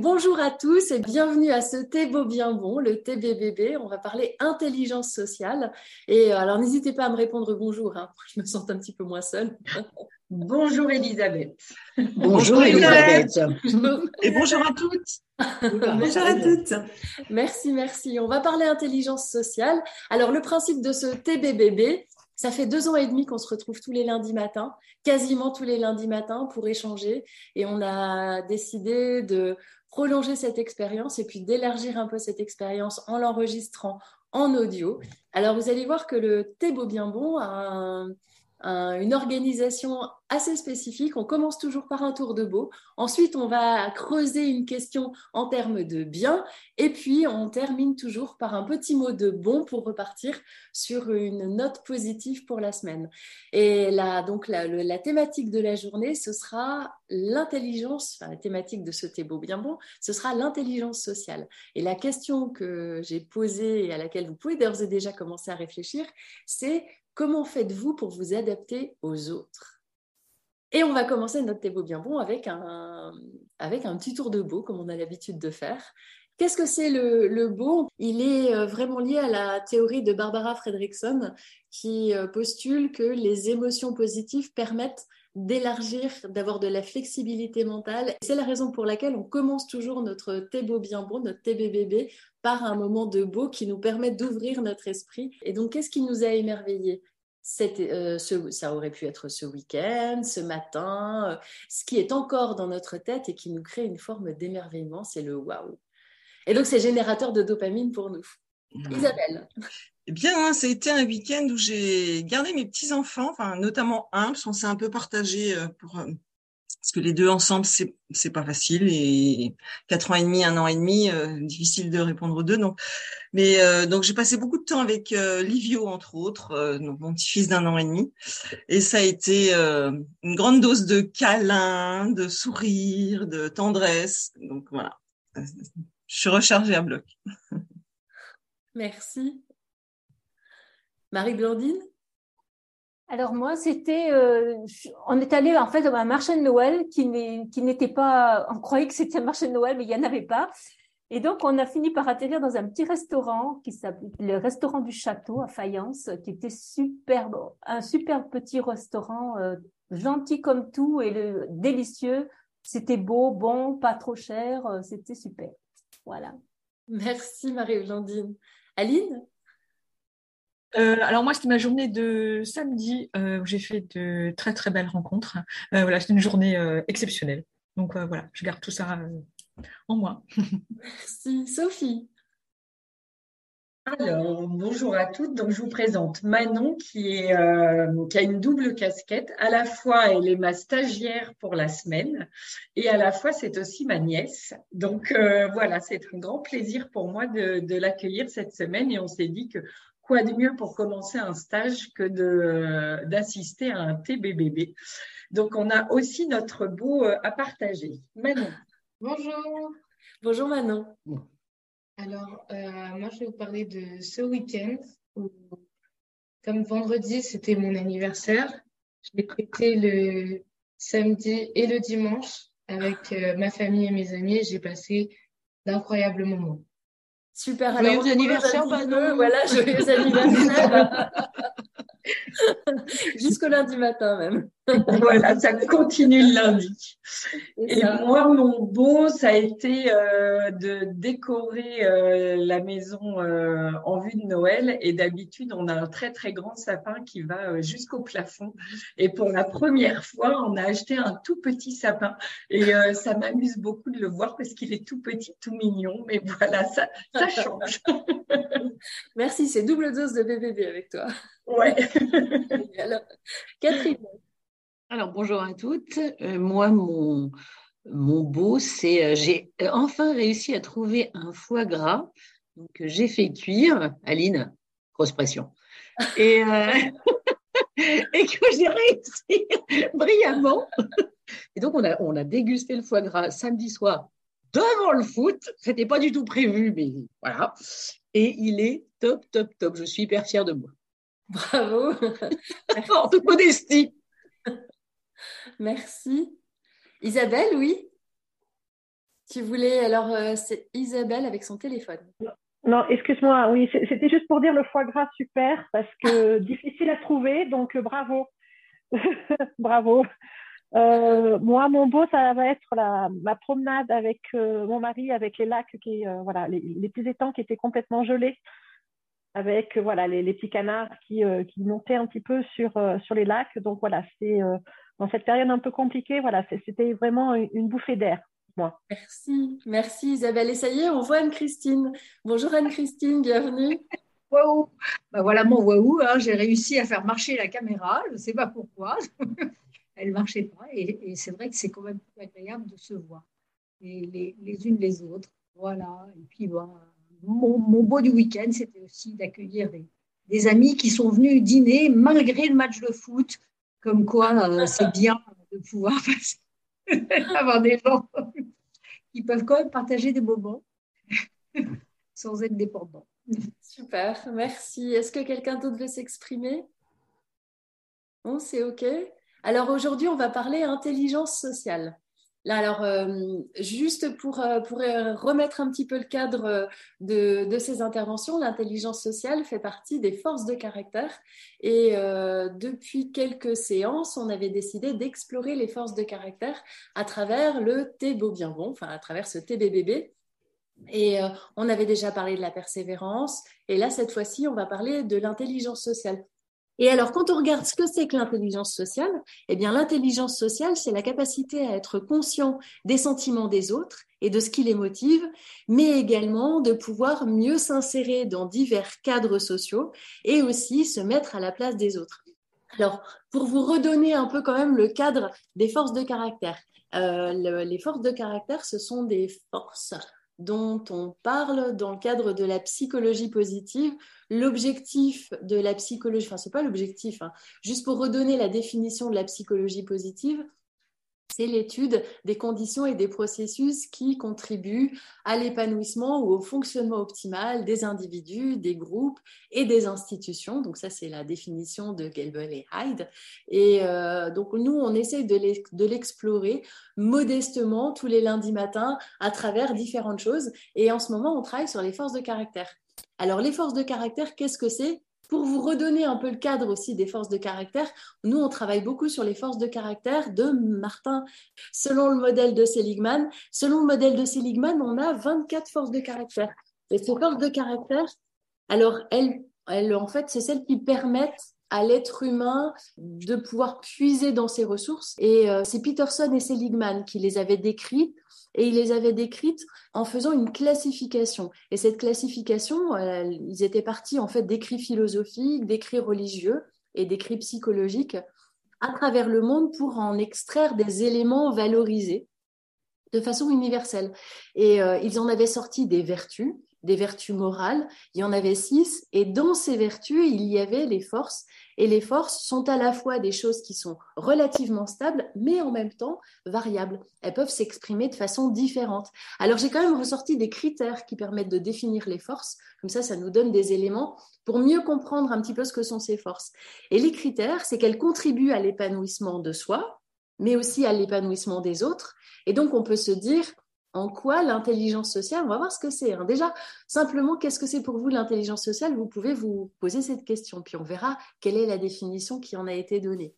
Bonjour à tous et bienvenue à ce thé beau bien bon, le TBBB. On va parler intelligence sociale. Et euh, alors n'hésitez pas à me répondre bonjour, hein, je me sens un petit peu moins seule. Bonjour Elisabeth. Bonjour, Elisabeth. Et bonjour à toutes. bonjour à toutes. Merci, merci. On va parler intelligence sociale. Alors le principe de ce TBBB, ça fait deux ans et demi qu'on se retrouve tous les lundis matins, quasiment tous les lundis matins pour échanger. Et on a décidé de prolonger cette expérience et puis d'élargir un peu cette expérience en l'enregistrant en audio. Alors vous allez voir que le thé beau bien bon a un, une organisation assez spécifique. On commence toujours par un tour de beau. Ensuite, on va creuser une question en termes de bien. Et puis, on termine toujours par un petit mot de bon pour repartir sur une note positive pour la semaine. Et là, donc, la, la thématique de la journée, ce sera l'intelligence, enfin, la thématique de ce thé beau bien bon, ce sera l'intelligence sociale. Et la question que j'ai posée et à laquelle vous pouvez d'ores et déjà commencer à réfléchir, c'est Comment faites-vous pour vous adapter aux autres? Et on va commencer notre beau bien bon avec un, avec un petit tour de beau, comme on a l'habitude de faire. Qu'est-ce que c'est le, le, beau? Il est euh, vraiment lié à la théorie de Barbara Fredrickson qui euh, postule que les émotions positives permettent d'élargir, d'avoir de la flexibilité mentale. C'est la raison pour laquelle on commence toujours notre thé beau bien bon, notre TBBB, par un moment de beau qui nous permet d'ouvrir notre esprit. Et donc, qu'est-ce qui nous a émerveillés? Euh, ça aurait pu être ce week-end, ce matin. Euh, ce qui est encore dans notre tête et qui nous crée une forme d'émerveillement, c'est le waouh. Et donc, c'est générateur de dopamine pour nous. Isabelle. Eh bien, ça a été un week-end où j'ai gardé mes petits-enfants, enfin, notamment un, parce qu'on s'est un peu partagé euh, pour, parce que les deux ensemble, c'est, c'est pas facile et quatre ans et demi, un an et demi, euh, difficile de répondre aux deux. Donc, mais donc j'ai passé beaucoup de temps avec Livio entre autres, donc mon petit-fils d'un an et demi, et ça a été une grande dose de câlins, de sourires, de tendresse. Donc voilà, je suis rechargée à bloc. Merci. Marie-Blandine? Alors moi, c'était, euh, on est allé en fait à un marché de Noël qui n'était pas, on croyait que c'était un marché de Noël, mais il n'y en avait pas. Et donc, on a fini par atterrir dans un petit restaurant qui s'appelle le restaurant du château à Fayence, qui était superbe, un super petit restaurant, euh, gentil comme tout et le, délicieux. C'était beau, bon, pas trop cher, euh, c'était super. Voilà. Merci Marie-Blandine. Aline? Euh, alors moi, c'était ma journée de samedi euh, où j'ai fait de très très belles rencontres. Euh, voilà, c'était une journée exceptionnelle. Donc voilà, je garde tout ça en moi. Merci. Sophie alors, bonjour à toutes. Donc, je vous présente Manon qui, est, qui a une double casquette. À la fois, elle est ma stagiaire pour la semaine et à la fois, c'est aussi ma nièce. Donc, voilà, c'est un grand plaisir pour moi de, de l'accueillir cette semaine et on s'est dit que quoi de mieux pour commencer un stage que de, d'assister à un TBBB. Donc, on a aussi notre beau euh, à partager. Manon. Bonjour. Bonjour Manon. Alors, euh, moi, je vais vous parler de ce week-end comme vendredi, c'était mon anniversaire, je l'ai fêté le samedi et le dimanche avec euh, ma famille et mes amis et j'ai passé d'incroyables moments. Super. Joyeux anniversaire, Manon. Voilà, joyeux anniversaire. Jusqu'au lundi matin même. voilà, ça continue le lundi. Et, moi, mon beau, ça a été euh, de décorer euh, la maison euh, en vue de Noël. Et d'habitude, on a un très très grand sapin qui va jusqu'au plafond. Et pour la première fois, on a acheté un tout petit sapin. Et ça m'amuse beaucoup de le voir parce qu'il est tout petit, tout mignon. Mais voilà, ça, ça change. Merci, c'est double dose de BBB avec toi. Ouais. Alors, Catherine. Alors, bonjour à toutes. Euh, moi, mon, mon beau, c'est j'ai enfin réussi à trouver un foie gras donc j'ai fait cuire, Aline, grosse pression, et, et que j'ai réussi brillamment. Et donc on a, on a dégusté le foie gras samedi soir devant le foot. C'était pas du tout prévu, mais voilà. Et il est top, top, top. Je suis hyper fière de moi. Bravo. en toute modestie. Merci. Isabelle, oui? Tu voulais, alors, euh, c'est Isabelle avec son téléphone. Non, excuse-moi, oui, c'était juste pour dire le foie gras super, parce que difficile à trouver, donc euh, bravo. bravo. Euh, moi, mon beau, ça va être la, ma promenade avec euh, mon mari, avec les lacs, qui, voilà, les, les, petits étangs qui étaient complètement gelés, avec voilà les, les petits canards qui, qui, montaient un petit peu sur, sur les lacs. Donc voilà, c'est dans cette période un peu compliquée, voilà, c'était vraiment une, bouffée d'air. Moi. Merci, merci Isabelle. Et ça y est, on voit Anne-Christine. Bonjour Anne-Christine, bienvenue. Waouh ben voilà mon waouh, hein, j'ai réussi à faire marcher la caméra, je ne sais pas pourquoi. elle ne marchait pas. Et, c'est vrai que c'est quand même plus agréable de se voir les, les, unes les autres. Voilà. Et puis, bah, mon, mon, beau du week-end, c'était aussi d'accueillir des, amis qui sont venus dîner malgré le match de foot. Comme quoi, euh, c'est bien de pouvoir avoir des gens qui peuvent quand même partager des moments sans être dépendants. Super, merci. Est-ce que quelqu'un d'autre veut s'exprimer? Bon, c'est OK. Alors aujourd'hui, on va parler intelligence sociale. Alors, euh, juste pour, euh, euh, remettre un petit peu le cadre de, ces interventions, l'intelligence sociale fait partie des forces de caractère. Et depuis quelques séances, on avait décidé d'explorer les forces de caractère à travers le T beau bien bon, enfin à travers ce TBBB. Et on avait déjà parlé de la persévérance. Et là, cette fois-ci, on va parler de l'intelligence sociale. Et alors, quand on regarde ce que c'est que l'intelligence sociale, eh bien, l'intelligence sociale, c'est la capacité à être conscient des sentiments des autres et de ce qui les motive, mais également de pouvoir mieux s'insérer dans divers cadres sociaux et aussi se mettre à la place des autres. Alors, pour vous redonner un peu quand même le cadre des forces de caractère, euh, les forces de caractère, ce sont des forces dont on parle dans le cadre de la psychologie positive. L'objectif de la psychologie, enfin, ce n'est pas l'objectif, hein, juste pour redonner la définition de la psychologie positive, c'est l'étude des conditions et des processus qui contribuent à l'épanouissement ou au fonctionnement optimal des individus, des groupes et des institutions. Donc ça, c'est la définition de Gelbel et Hyde. Et euh, donc nous, on essaye de l'explorer modestement tous les lundis matins à travers différentes choses. Et en ce moment, on travaille sur les forces de caractère. Alors les forces de caractère, qu'est-ce que c'est? Pour vous redonner un peu le cadre aussi des forces de caractère, nous, on travaille beaucoup sur les forces de caractère de Martin. Selon le modèle de Seligman, selon le modèle de Seligman, on a 24 forces de caractère. Et ces forces de caractère, alors, elles, elles en fait, c'est celles qui permettent à l'être humain de pouvoir puiser dans ses ressources. Et euh, c'est Peterson et Seligman qui les avaient décrites et ils les avaient décrites en faisant une classification. Et cette classification, euh, ils étaient partis en fait d'écrits philosophiques, d'écrits religieux et d'écrits psychologiques à travers le monde pour en extraire des éléments valorisés de façon universelle. Et euh, ils en avaient sorti des vertus, des vertus morales, il y en avait six, et dans ces vertus, il y avait les forces et les forces sont à la fois des choses qui sont relativement stables, mais en même temps variables. Elles peuvent s'exprimer de façon différente. Alors j'ai quand même ressorti des critères qui permettent de définir les forces. Comme ça, ça nous donne des éléments pour mieux comprendre un petit peu ce que sont ces forces. Et les critères, c'est qu'elles contribuent à l'épanouissement de soi, mais aussi à l'épanouissement des autres. Et donc on peut se dire, en quoi l'intelligence sociale, on va voir ce que c'est. Hein. Déjà, simplement, qu'est-ce que c'est pour vous l'intelligence sociale? Vous pouvez vous poser cette question, puis on verra quelle est la définition qui en a été donnée.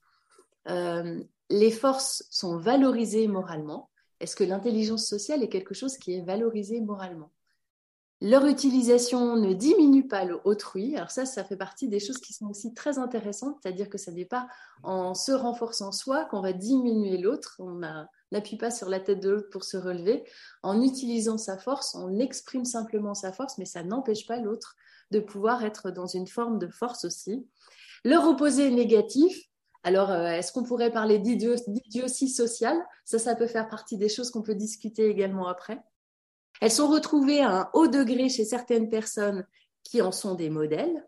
Euh, les forces sont valorisées moralement. Est-ce que l'intelligence sociale est quelque chose qui est valorisé moralement? Leur utilisation ne diminue pas l'autrui. Alors ça, ça fait partie des choses qui sont aussi très intéressantes, c'est-à-dire que ce n'est pas en se renforçant soi qu'on va diminuer l'autre. N'appuie pas sur la tête de l'autre pour se relever. En utilisant sa force, on exprime simplement sa force, mais ça n'empêche pas l'autre de pouvoir être dans une forme de force aussi. Leur opposé négatif, Alors, euh, est-ce qu'on pourrait parler d'idiotie sociale? Ça, ça peut faire partie des choses qu'on peut discuter également après. Elles sont retrouvées à un haut degré chez certaines personnes qui en sont des modèles.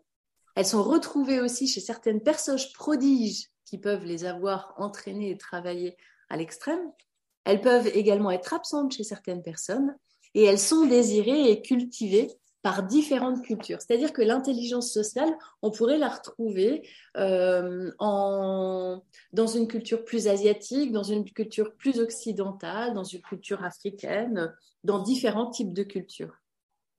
Elles sont retrouvées aussi chez certaines personnes prodiges qui peuvent les avoir entraînées et travaillées à l'extrême. Elles peuvent également être absentes chez certaines personnes et elles sont désirées et cultivées par différentes cultures. C'est-à-dire que l'intelligence sociale, on pourrait la retrouver euh, dans une culture plus asiatique, dans une culture plus occidentale, dans une culture africaine, dans différents types de cultures.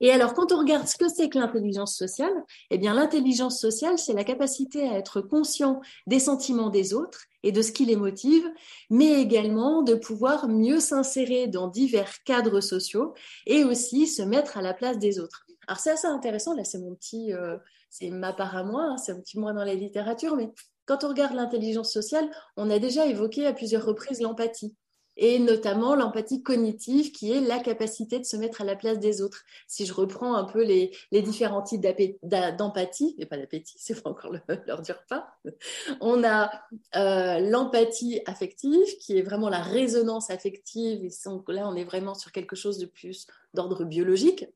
Et alors, quand on regarde ce que c'est que l'intelligence sociale, eh bien, l'intelligence sociale, c'est la capacité à être conscient des sentiments des autres et de ce qui les motive, mais également de pouvoir mieux s'insérer dans divers cadres sociaux et aussi se mettre à la place des autres. Alors c'est assez intéressant, là c'est mon petit, euh, c'est ma part à moi, hein, c'est un petit moi dans la littérature, mais quand on regarde l'intelligence sociale, on a déjà évoqué à plusieurs reprises l'empathie et notamment l'empathie cognitive qui est la capacité de se mettre à la place des autres. Si je reprends un peu les, différents types d'empathie, et pas d'appétit, c'est pas encore l'heure du repas, on a euh, l'empathie affective qui est vraiment la résonance affective, et là on est vraiment sur quelque chose de plus d'ordre biologique.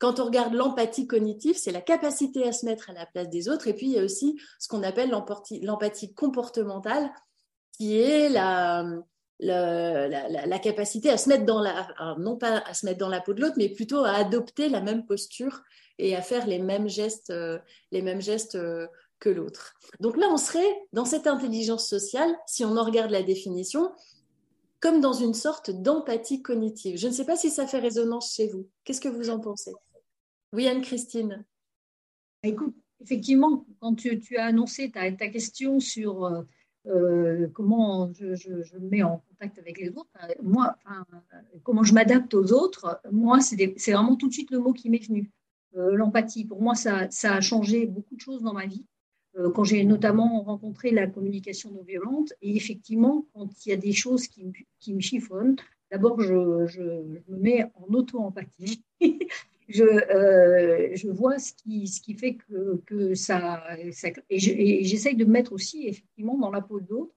Quand on regarde l'empathie cognitive, c'est la capacité à se mettre à la place des autres. Et puis, il y a aussi ce qu'on appelle l'empathie comportementale, qui est la, la, capacité à se mettre dans la, non pas à se mettre dans la peau de l'autre, mais plutôt à adopter la même posture et à faire les mêmes gestes, euh, les mêmes gestes euh, que l'autre. Donc là, on serait dans cette intelligence sociale, si on en regarde la définition, comme dans une sorte d'empathie cognitive. Je ne sais pas si ça fait résonance chez vous. Qu'est-ce que vous en pensez? Oui, Anne-Christine. Écoute, effectivement, quand tu, as annoncé ta, question sur euh, euh, comment je, me mets en contact avec les autres, euh, moi, comment je m'adapte aux autres, moi, c'est vraiment tout de suite le mot qui m'est venu. L'empathie, pour moi, ça, a changé beaucoup de choses dans ma vie. quand j'ai notamment rencontré la communication non violente, et effectivement, quand il y a des choses qui, me chiffonnent, d'abord, je, me mets en auto-empathie. je, euh, je vois ce qui, ce qui fait que, que ça, Et j'essaye de me mettre aussi effectivement dans la peau de l'autre.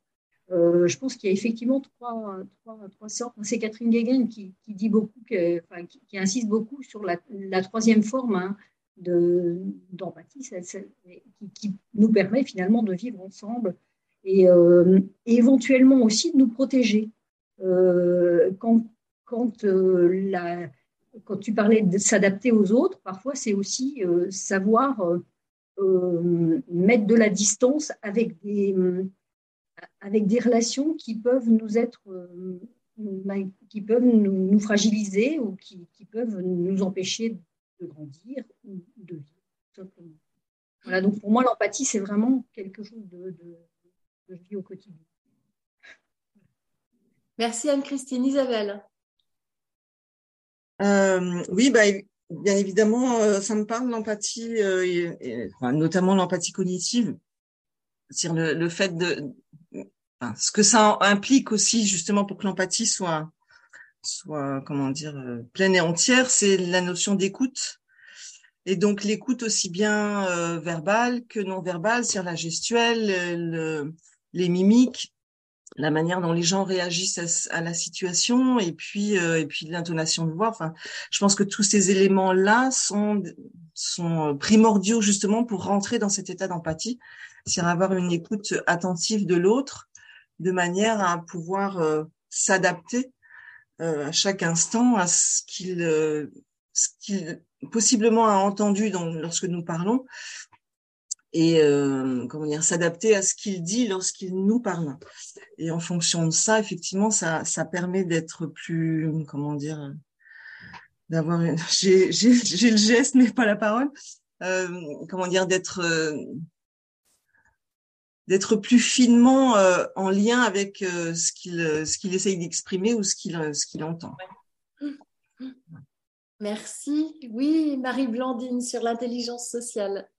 Euh, je pense qu'il y a effectivement trois, trois, trois sortes. C'est Catherine Guéguen qui, qui, dit beaucoup, qui, insiste beaucoup sur la, troisième forme hein, d'empathie, qui, qui, nous permet finalement de vivre ensemble et, euh, éventuellement aussi de nous protéger. quand quand la, quand tu parlais de s'adapter aux autres, parfois c'est aussi euh, savoir euh, euh, mettre de la distance avec des, relations qui peuvent nous être, qui peuvent nous, fragiliser ou qui, peuvent nous empêcher de grandir ou de vivre. Voilà, donc pour moi, l'empathie, c'est vraiment quelque chose de, de, de vie au quotidien. Merci Anne-Christine. Isabelle euh, oui, bah, bien évidemment, euh, ça me parle l'empathie, euh, notamment l'empathie cognitive, c'est-à-dire le, fait de, ce que ça implique aussi justement pour que l'empathie soit, soit comment dire, pleine et entière, c'est la notion d'écoute. Et donc l'écoute aussi bien verbale que non verbale, c'est-à-dire la gestuelle, les mimiques, la manière dont les gens réagissent à, la situation et puis euh, et puis l'intonation de voix. Enfin, je pense que tous ces éléments-là sont sont euh, primordiaux justement pour rentrer dans cet état d'empathie, c'est avoir une écoute attentive de l'autre, de manière à pouvoir euh, s'adapter à chaque instant à ce qu'il ce qu'il possiblement a entendu dans, lorsque nous parlons et euh, comment dire s'adapter à ce qu'il dit lorsqu'il nous parle. Et en fonction de ça, effectivement, ça, ça permet d'être plus comment dire d'avoir une j'ai j'ai le geste mais pas la parole. Euh, comment dire d'être euh, d'être plus finement euh, en lien avec euh, ce qu'il ce qu'il essaye d'exprimer ou ce qu'il ce qu'il entend. Merci. Oui, Marie Blandine sur l'intelligence sociale.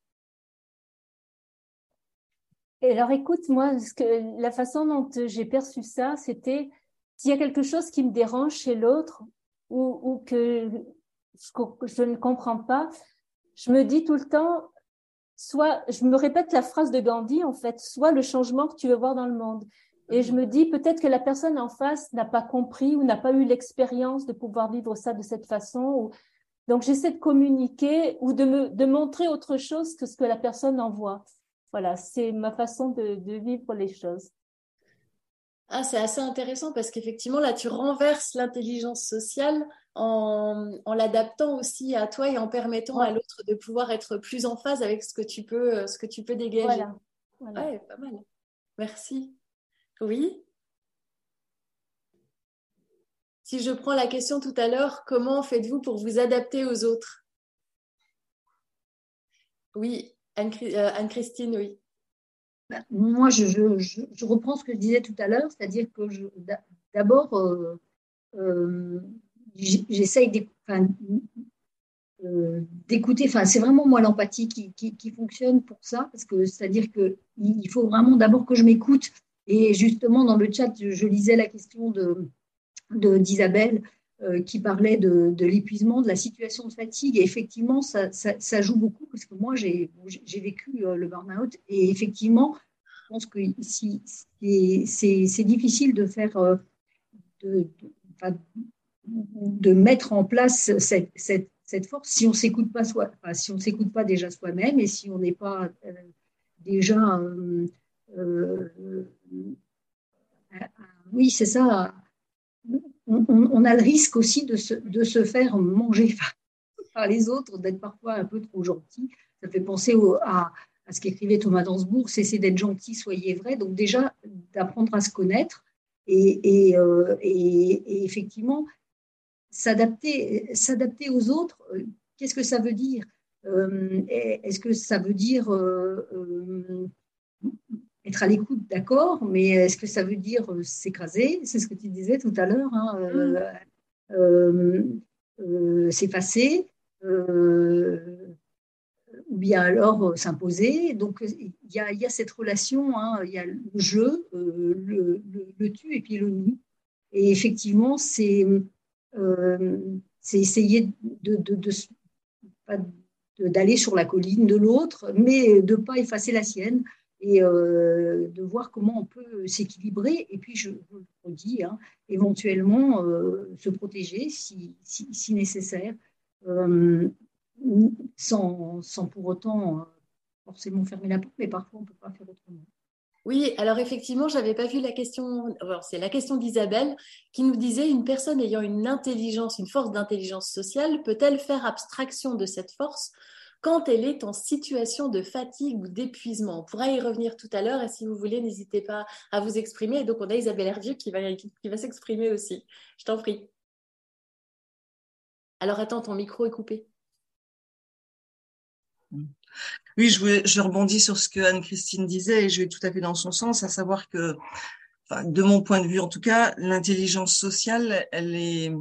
Alors écoute, moi, ce que, la façon dont j'ai perçu ça, c'était s'il y a quelque chose qui me dérange chez l'autre ou, ou que, je ne comprends pas, je me dis tout le temps, soit, je me répète la phrase de Gandhi, en fait, soit le changement que tu veux voir dans le monde. Et je me dis peut-être que la personne en face n'a pas compris ou n'a pas eu l'expérience de pouvoir vivre ça de cette façon. Ou... Donc j'essaie de communiquer ou de me de montrer autre chose que ce que la personne en voit. Voilà, c'est ma façon de, de vivre les choses. Ah, c'est assez intéressant parce qu'effectivement, là, tu renverses l'intelligence sociale en, en l'adaptant aussi à toi et en permettant à l'autre de pouvoir être plus en phase avec ce que tu peux, ce que tu peux dégager. Voilà. voilà. Ouais, pas mal. Merci. Oui. Si je prends la question tout à l'heure, comment faites-vous pour vous adapter aux autres? Oui, euh, Anne-Christine, oui. Bah, moi, je, reprends ce que je disais tout à l'heure, c'est-à-dire que d'abord, euh, euh, j'essaye d'écouter, enfin, c'est vraiment moi l'empathie qui, fonctionne pour ça, parce que c'est-à-dire qu'il faut vraiment d'abord que je m'écoute et justement, dans le chat, je lisais la question d'Isabelle euh, qui parlait de, l'épuisement, de la situation de fatigue. Et effectivement, ça, joue beaucoup parce que moi, j'ai vécu euh, le burn-out. Et effectivement, je pense que c'est difficile de faire, euh, de, mettre en place cette, force si on s'écoute pas soi, si on s'écoute pas déjà soi-même et si on n'est pas déjà euh, oui, c'est ça. On, a le risque aussi de se, faire manger par les autres, d'être parfois un peu trop gentil. Ça fait penser à, ce qu'écrivait Thomas Dansbourg, cessez d'être gentil, soyez vrai. Donc déjà, d'apprendre à se connaître et, euh, effectivement, s'adapter, aux autres, euh, qu'est-ce que ça veut dire? Est-ce que ça veut dire être à l'écoute, d'accord, mais est-ce que ça veut dire euh, s'écraser? C'est ce que tu disais tout à l'heure, hein, euh, mm. euh, s'effacer, ou bien alors s'imposer. Donc il y, a, cette relation, hein, il y a le jeu, le, tu et puis le nous. Et effectivement, c'est essayer de, d'aller sur la colline de l'autre, mais de ne pas effacer la sienne et euh, de voir comment on peut s'équilibrer. Et puis, je vous le redis, hein, éventuellement euh, se protéger si, si, nécessaire, euh, sans, sans, pour autant forcément fermer la porte, mais parfois on ne peut pas faire autrement. Oui, alors effectivement, j'avais pas vu la question. c'est la question d'Isabelle qui nous disait une personne ayant une intelligence, une force d'intelligence sociale, peut-elle faire abstraction de cette force quand elle est en situation de fatigue ou d'épuisement. On pourra y revenir tout à l'heure et si vous voulez, n'hésitez pas à vous exprimer. Et donc, on a Isabelle Hervieux qui va, s'exprimer aussi. Je t'en prie. Alors, attends, ton micro est coupé. Oui, je, je rebondis sur ce que Anne-Christine disait et je vais tout à fait dans son sens, à savoir que, de mon point de vue en tout cas, l'intelligence sociale, elle est,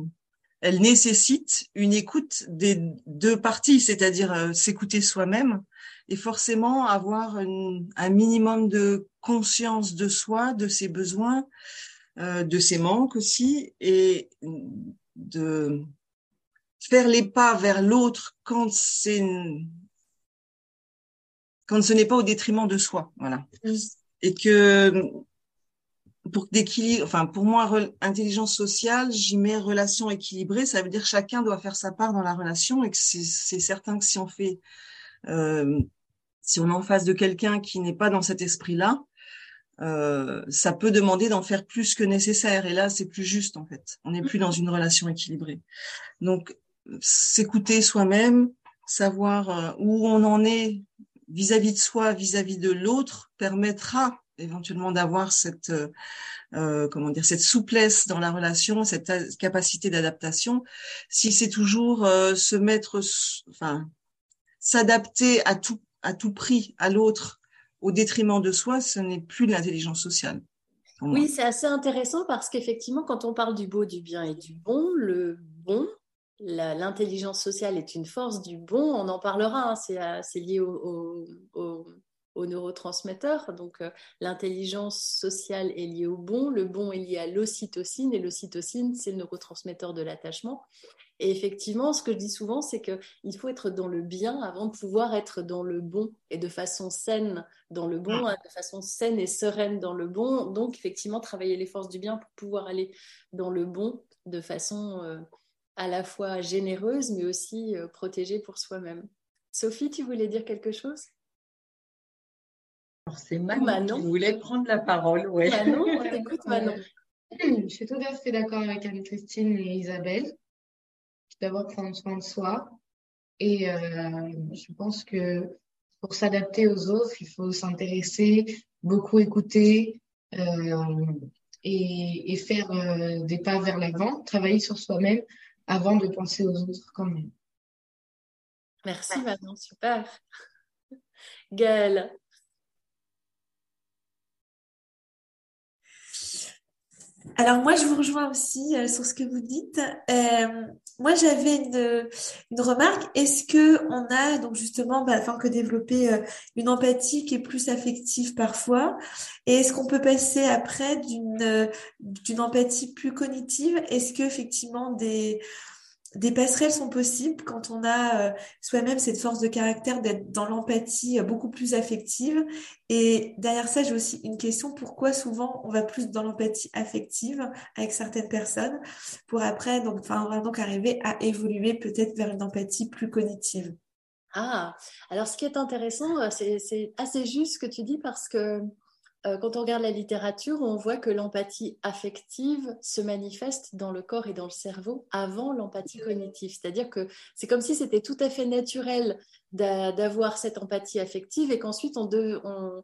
elle nécessite une écoute des deux parties, c'est-à-dire euh, s'écouter soi-même et forcément avoir un minimum de conscience de soi, de ses besoins, euh, de ses manques aussi, et de faire les pas vers l'autre quand c'est quand ce n'est pas au détriment de soi, voilà. Et que pour d'équilibre, enfin pour moi, intelligence sociale, j'y mets relation équilibrée. Ça veut dire que chacun doit faire sa part dans la relation et que c'est certain que si on fait, euh, si on est en face de quelqu'un qui n'est pas dans cet esprit-là, euh, ça peut demander d'en faire plus que nécessaire. Et là, c'est plus juste en fait. On n'est plus dans une relation équilibrée. Donc, s'écouter soi-même, savoir euh, où on en est vis-à-vis de soi, vis-à-vis -vis de l'autre, permettra éventuellement d'avoir cette euh, euh, comment dire cette souplesse dans la relation, cette capacité d'adaptation. Si c'est toujours euh, se mettre, enfin s'adapter à tout à tout prix à l'autre au détriment de soi, ce n'est plus de l'intelligence sociale. Oui, c'est assez intéressant parce qu'effectivement, quand on parle du beau, du bien et du bon, le bon, l'intelligence sociale est une force du bon, on en parlera, hein, c'est lié au, au, aux neurotransmetteurs. Donc, euh, l'intelligence sociale est liée au bon, le bon est lié à l'ocytocine, et l'ocytocine, c'est le neurotransmetteur de l'attachement. Et effectivement, ce que je dis souvent, c'est qu'il faut être dans le bien avant de pouvoir être dans le bon et de façon saine dans le bon, hein, de façon saine et sereine dans le bon. Donc, effectivement, travailler les forces du bien pour pouvoir aller dans le bon de façon euh, à la fois généreuse, mais aussi euh, protégée pour soi-même. Sophie, tu voulais dire quelque chose? C'est Manon, qui voulait prendre la parole. Ouais. Manon, on t'écoute Manon. Je suis tout à fait d'accord avec Anne-Christine et Isabelle. D'abord prendre soin de soi. Et euh, je pense que pour s'adapter aux autres, il faut s'intéresser, beaucoup écouter euh, et, faire euh, des pas vers l'avant, travailler sur soi-même avant de penser aux autres quand même. Merci Manon, super. Gaëlle, Alors moi, je vous rejoins aussi euh, sur ce que vous dites. Euh, moi, j'avais une, remarque. Est-ce que on a donc justement, bah, enfin que développer euh, une empathie qui est plus affective parfois, et est-ce qu'on peut passer après d'une d'une empathie plus cognitive? Est-ce que effectivement des des passerelles sont possibles quand on a euh, soi-même cette force de caractère d'être dans l'empathie euh, beaucoup plus affective. Et derrière ça, j'ai aussi une question, pourquoi souvent on va plus dans l'empathie affective avec certaines personnes pour après, donc, enfin, on va donc arriver à évoluer peut-être vers une empathie plus cognitive? Ah, alors ce qui est intéressant, euh, c'est assez juste ce que tu dis parce que quand on regarde la littérature, on voit que l'empathie affective se manifeste dans le corps et dans le cerveau avant l'empathie cognitive. C'est-à-dire que c'est comme si c'était tout à fait naturel d'avoir cette empathie affective et qu'ensuite on, on,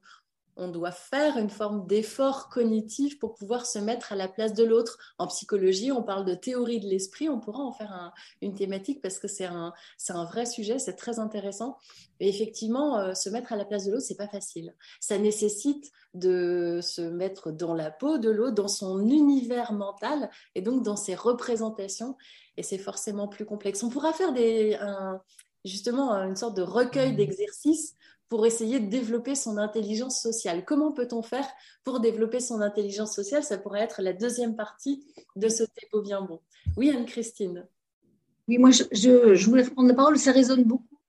on doit faire une forme d'effort cognitif pour pouvoir se mettre à la place de l'autre. En psychologie, on parle de théorie de l'esprit, on pourra en faire une thématique parce que c'est un, un vrai sujet, c'est très intéressant. Et effectivement, euh, se mettre à la place de l'autre, c'est pas facile. Ça nécessite de se mettre dans la peau de l'autre, dans son univers mental et donc dans ses représentations. Et c'est forcément plus complexe. On pourra faire des, justement une sorte de recueil mmh. d'exercices pour essayer de développer son intelligence sociale. Comment peut-on faire pour développer son intelligence sociale? Ça pourrait être la deuxième partie de ce Théo bien bon. Oui, Anne-Christine. Oui, moi, je, je, voulais prendre la parole, ça résonne beaucoup.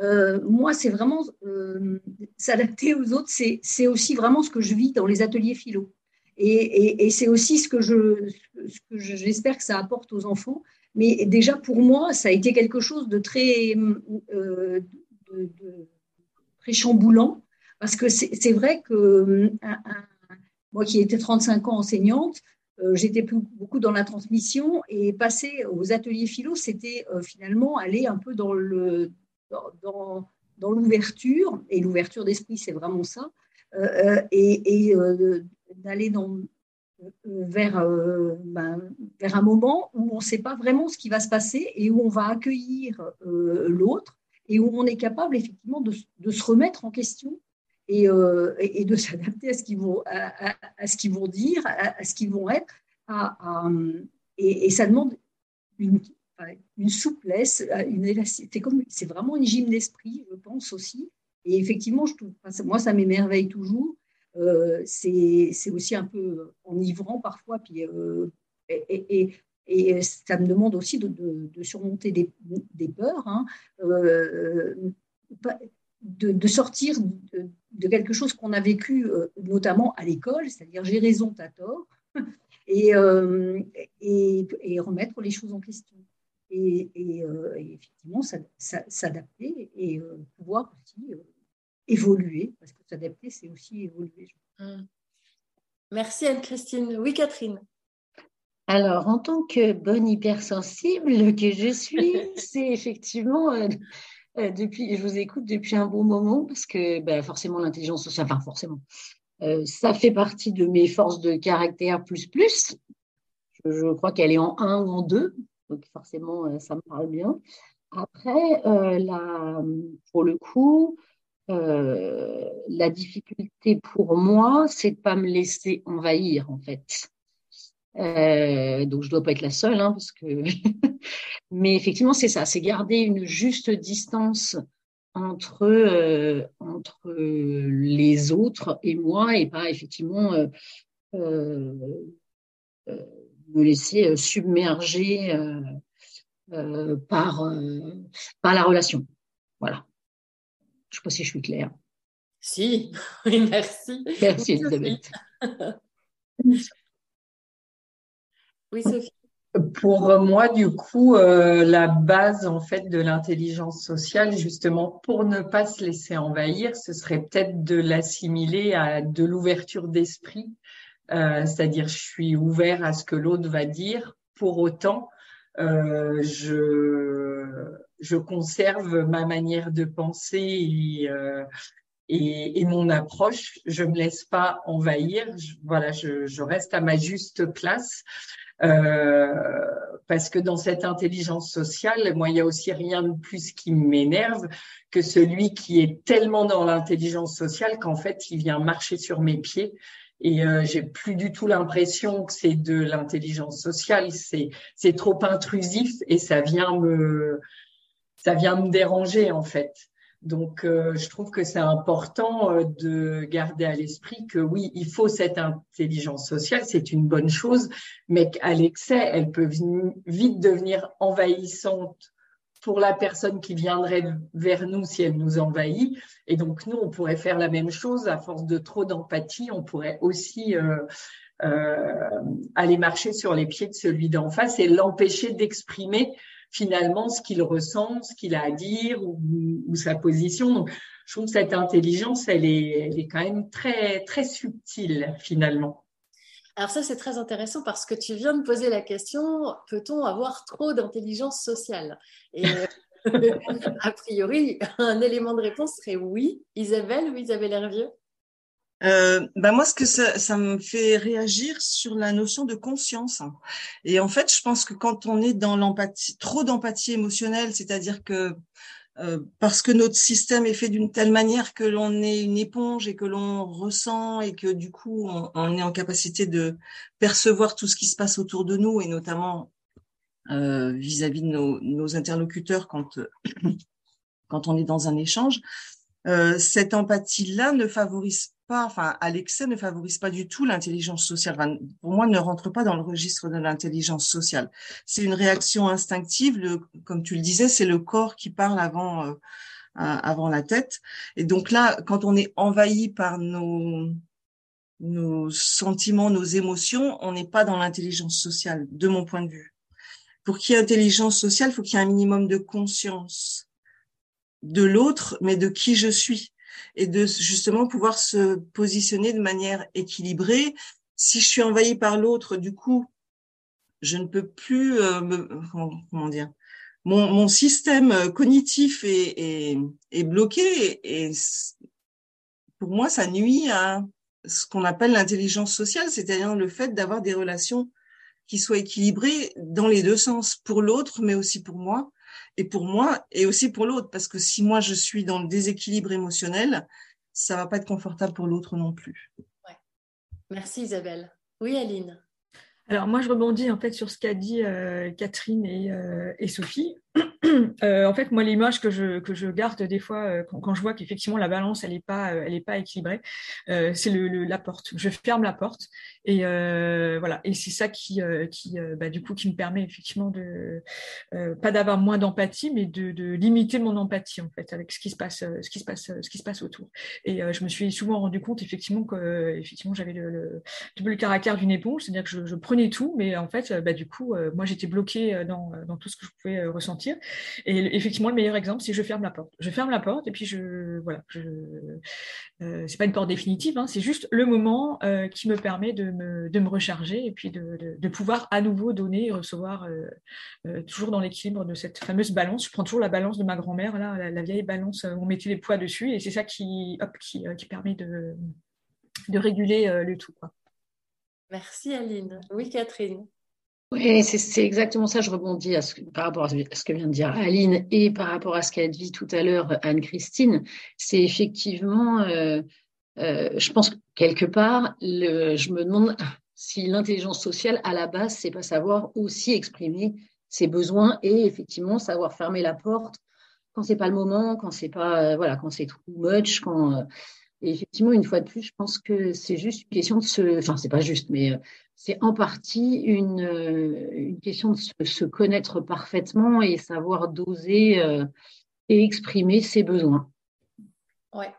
Euh, moi, c'est vraiment euh, s'adapter aux autres, c'est aussi vraiment ce que je vis dans les ateliers philo. Et, et, c'est aussi ce que je, j'espère que ça apporte aux enfants. Mais déjà pour moi, ça a été quelque chose de très, euh, de, très chamboulant, parce que c'est vrai que euh, moi qui étais 35 ans enseignante, euh, j'étais beaucoup dans la transmission et passer aux ateliers philo, c'était euh, finalement aller un peu dans le dans, dans, l'ouverture et l'ouverture d'esprit, c'est vraiment ça, et, et d'aller dans ben, vers un moment où on ne sait pas vraiment ce qui va se passer et où on va accueillir l'autre et où on est capable effectivement de, se remettre en question et, euh, de s'adapter à ce qu'ils vont, à, vont dire, à, ce qu'ils vont être. et, ça demande une, souplesse, une élasticité. C'est vraiment une gym d'esprit, je pense aussi. Et effectivement, je trouve, moi, ça m'émerveille toujours. Euh, c'est, aussi un peu enivrant parfois. Puis, euh, et euh, ça me demande aussi de, surmonter des, peurs, hein. euh, de, sortir de, quelque chose qu'on a vécu euh, notamment à l'école, c'est-à-dire j'ai raison, t'as tort, et, et, remettre les choses en question. Et, effectivement, s'adapter et pouvoir aussi évoluer, parce que s'adapter, c'est aussi évoluer. Mmh. Merci Anne-Christine. Oui, Catherine. Alors, en tant que bonne hypersensible que je suis, c'est effectivement euh, euh, depuis, je vous écoute depuis un bon moment parce que ben, forcément l'intelligence sociale, enfin forcément, euh, ça fait partie de mes forces de caractère plus plus. Je, crois qu'elle est en un ou en deux, donc forcément ça me parle bien. Après, pour le coup, la difficulté pour moi, c'est de pas me laisser envahir en fait. Euh, donc je dois pas être la seule, hein, parce que. Mais effectivement, c'est ça, c'est garder une juste distance entre euh, entre les autres et moi, et pas effectivement euh, euh me laisser submerger par, par la relation. Voilà. Je ne sais pas si je suis claire. Si, oui, merci. Merci, Elisabeth. oui, Sophie. Pour moi, du coup, euh, la base en fait de l'intelligence sociale, justement, pour ne pas se laisser envahir, ce serait peut-être de l'assimiler à de l'ouverture d'esprit, euh, c'est-à-dire je suis ouvert à ce que l'autre va dire. Pour autant, euh, je je conserve ma manière de penser et, euh, et, et, mon approche. Je me laisse pas envahir. Je, voilà, je, je, reste à ma juste place. Euh, parce que dans cette intelligence sociale, moi, il y a aussi rien de plus qui m'énerve que celui qui est tellement dans l'intelligence sociale qu'en fait, il vient marcher sur mes pieds. Et euh, j'ai plus du tout l'impression que c'est de l'intelligence sociale. C'est c'est trop intrusif et ça vient me ça vient me déranger en fait. Donc, euh, je trouve que c'est important euh, de garder à l'esprit que oui, il faut cette intelligence sociale, c'est une bonne chose, mais qu'à l'excès, elle peut vite devenir envahissante pour la personne qui viendrait vers nous si elle nous envahit. Et donc, nous, on pourrait faire la même chose à force de trop d'empathie. On pourrait aussi euh, euh, aller marcher sur les pieds de celui d'en face et l'empêcher d'exprimer finalement ce qu'il ressent, ce qu'il a à dire ou, sa position. Donc, je trouve que cette intelligence, elle est, quand même très, très subtile finalement. Alors ça, c'est très intéressant parce que tu viens de poser la question, peut-on avoir trop d'intelligence sociale? Et a priori, un élément de réponse serait oui. Isabelle ou Isabelle Hervieux? Euh, bah moi, ce que ça, ça, me fait réagir sur la notion de conscience. Et en fait, je pense que quand on est dans l'empathie, trop d'empathie émotionnelle, c'est-à-dire que euh, parce que notre système est fait d'une telle manière que l'on est une éponge et que l'on ressent et que du coup on, est en capacité de percevoir tout ce qui se passe autour de nous et notamment euh, vis-à-vis -vis de nos, nos, interlocuteurs quand quand on est dans un échange. Euh, cette empathie-là ne favorise enfin, à l'excès ne favorise pas du tout l'intelligence sociale. pour moi, ne rentre pas dans le registre de l'intelligence sociale. C'est une réaction instinctive. Le, comme tu le disais, c'est le corps qui parle avant, euh, avant la tête. Et donc là, quand on est envahi par nos, nos sentiments, nos émotions, on n'est pas dans l'intelligence sociale, de mon point de vue. Pour qu'il y ait intelligence sociale, il faut qu'il y ait un minimum de conscience de l'autre, mais de qui je suis et de justement pouvoir se positionner de manière équilibrée. Si je suis envahie par l'autre, du coup, je ne peux plus, euh, me, comment, dire, mon, mon, système cognitif est, est, est bloqué et, pour moi, ça nuit à ce qu'on appelle l'intelligence sociale, c'est-à-dire le fait d'avoir des relations qui soient équilibrées dans les deux sens, pour l'autre, mais aussi pour moi et pour moi et aussi pour l'autre parce que si moi je suis dans le déséquilibre émotionnel, ça va pas être confortable pour l'autre non plus. Ouais. Merci Isabelle. Oui Aline. Alors moi je rebondis en fait sur ce qu'a dit euh, Catherine et, euh, et Sophie. Euh, en fait, moi, l'image que je, que je garde des fois euh, quand, je vois qu'effectivement la balance, elle n'est pas, euh, elle est pas équilibrée, euh, c'est le, le, la porte. Je ferme la porte et voilà. Et c'est ça qui, qui bah, du coup, qui me permet effectivement de pas d'avoir moins d'empathie, mais de, de, limiter mon empathie en fait avec ce qui se passe, ce qui se passe, ce qui se passe autour. Et je me suis souvent rendu compte effectivement que effectivement j'avais le, le, le, caractère d'une éponge, c'est-à-dire que je, je, prenais tout, mais en fait, bah, du coup, moi j'étais bloquée dans, dans tout ce que je pouvais ressentir. Et effectivement, le meilleur exemple, c'est je ferme la porte. Je ferme la porte et puis je voilà. Je, euh, c'est pas une porte définitive, hein, c'est juste le moment euh, qui me permet de me, de me recharger et puis de, de, pouvoir à nouveau donner et recevoir euh, toujours dans l'équilibre de cette fameuse balance. Je prends toujours la balance de ma grand-mère là, la, vieille balance on mettait les poids dessus et c'est ça qui hop qui, qui permet de de réguler le tout. Merci Aline. Oui Catherine. Oui, c'est exactement ça. Je rebondis par rapport à ce que vient de dire Aline et par rapport à ce qu'a dit tout à l'heure Anne-Christine. C'est effectivement, euh, euh, je pense que quelque part, je me demande si l'intelligence sociale, à la base, c'est pas savoir aussi exprimer ses besoins et effectivement savoir fermer la porte quand c'est pas le moment, quand c'est pas, euh, voilà, quand c'est too much, quand et effectivement, une fois de plus, je pense que c'est juste une question de se, enfin, c'est pas juste, mais c'est en partie une, une, question de se, connaître parfaitement et savoir doser et exprimer ses besoins. Ouais.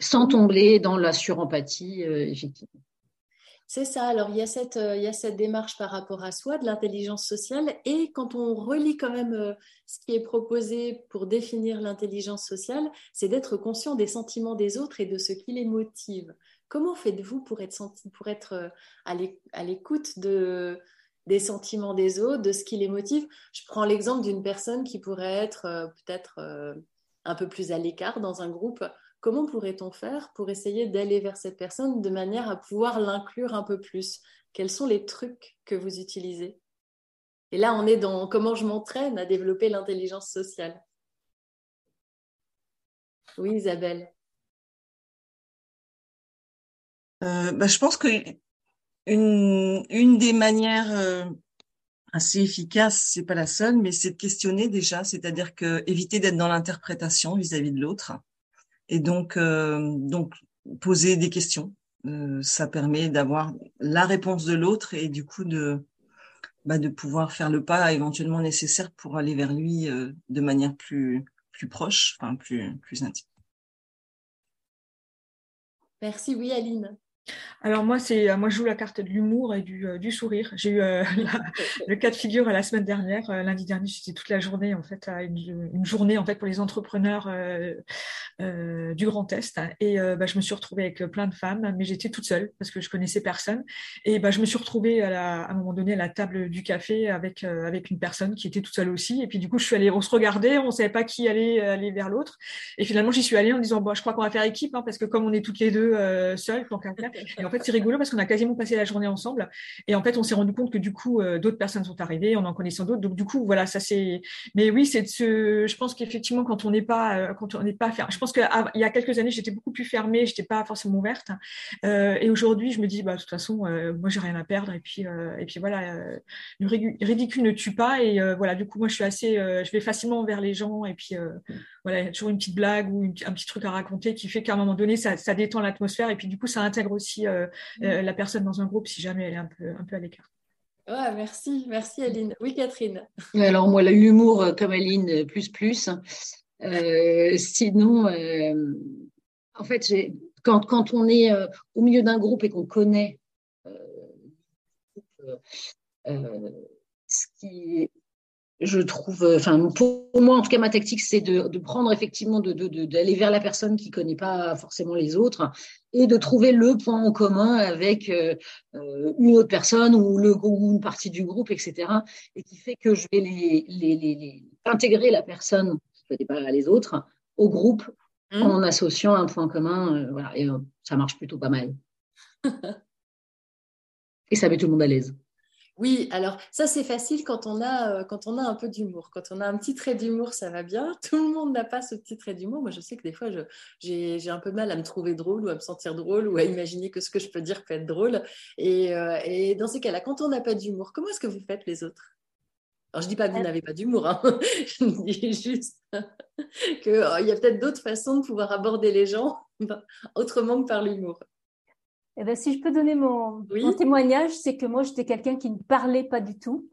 Sans tomber dans la surempathie, effectivement. C'est ça. Alors, il y, a cette, il y a cette démarche par rapport à soi, de l'intelligence sociale. Et quand on relit quand même ce qui est proposé pour définir l'intelligence sociale, c'est d'être conscient des sentiments des autres et de ce qui les motive. Comment faites-vous pour être, euh, à l'écoute de, des sentiments des autres, de ce qui les motive? Je prends l'exemple d'une personne qui pourrait être euh, peut-être euh, un peu plus à l'écart dans un groupe. Comment pourrait-on faire pour essayer d'aller vers cette personne de manière à pouvoir l'inclure un peu plus? Quels sont les trucs que vous utilisez? Et là, on est dans comment je m'entraîne à développer l'intelligence sociale. Oui, Isabelle. Euh, bah, je pense que une, des manières euh, assez efficaces, c'est pas la seule, mais c'est de questionner déjà, c'est-à-dire que éviter d'être dans l'interprétation vis-à-vis de l'autre, et donc euh, poser des questions. ça permet d'avoir la réponse de l'autre et du coup de bah, pouvoir faire le pas éventuellement nécessaire pour aller vers lui de manière plus proche, enfin plus intime. Merci, oui, Aline. Alors moi, c'est euh, moi je joue la carte de l'humour et du, euh, sourire. J'ai eu euh, le cas de figure la semaine dernière, lundi dernier, j'étais toute la journée en fait à une, journée en fait pour les entrepreneurs du Grand Est. Et bah, je me suis retrouvée avec plein de femmes, mais j'étais toute seule parce que je connaissais personne. Et bah, je me suis retrouvée à, un moment donné à la table du café avec avec une personne qui était toute seule aussi. Et puis du coup je suis allée, on se regardait, on savait pas qui allait aller vers l'autre. Et finalement j'y suis allée en disant bon je crois qu'on va faire équipe hein, parce que comme on est toutes les deux seules, donc et en fait, c'est rigolo parce qu'on a quasiment passé la journée ensemble. Et en fait, on s'est rendu compte que du coup, euh, d'autres personnes sont arrivées, on en connaissant d'autres. Donc, du coup, voilà, ça c'est. Mais oui, c'est de ce. Je pense qu'effectivement, quand on n'est pas, euh, quand on n'est pas fermé. Je pense qu'il y a quelques années, j'étais beaucoup plus fermée, j'étais pas forcément ouverte. Euh, et aujourd'hui, je me dis, bah, de toute façon, moi, j'ai rien à perdre. Et puis, et puis voilà, le ridicule ne tue pas. Et voilà, du coup, moi, je suis assez, je vais facilement vers les gens. Et puis, voilà, il y a toujours une petite blague ou un petit truc à raconter qui fait qu'à un moment donné, ça, ça détend l'atmosphère. Et puis, du coup, ça intègre aussi euh, euh, la personne dans un groupe si jamais elle est un peu, un peu à l'écart. merci, merci Aline. Oui, Catherine. Alors moi, l'humour euh, comme Aline, plus plus. sinon, en fait, quand, quand, on est au milieu d'un groupe et qu'on connaît ce qui je trouve, euh, enfin pour moi en tout cas ma tactique c'est de, de, prendre effectivement d'aller de, de, vers la personne qui connaît pas forcément les autres et de trouver le point en commun avec euh, euh une autre personne ou le ou une partie du groupe etc et qui fait que je vais les, les, les, les intégrer la personne qui connaît pas les autres au groupe mmh. en associant un point commun euh, voilà et ça marche plutôt pas mal et ça met tout le monde à l'aise oui, alors ça c'est facile quand on a euh, quand on a un peu d'humour. Quand on a un petit trait d'humour, ça va bien. Tout le monde n'a pas ce petit trait d'humour. Moi, je sais que des fois, j'ai un peu mal à me trouver drôle ou à me sentir drôle ou à imaginer que ce que je peux dire peut être drôle. Et, euh, et dans ces cas-là, quand on n'a pas d'humour, comment est-ce que vous faites les autres? Alors, je dis pas que vous n'avez pas d'humour, hein. je dis juste qu'il euh, y a peut-être d'autres façons de pouvoir aborder les gens autrement que par l'humour. Eh ben, si je peux donner mon, témoignage, c'est que moi, j'étais quelqu'un qui ne parlait pas du tout.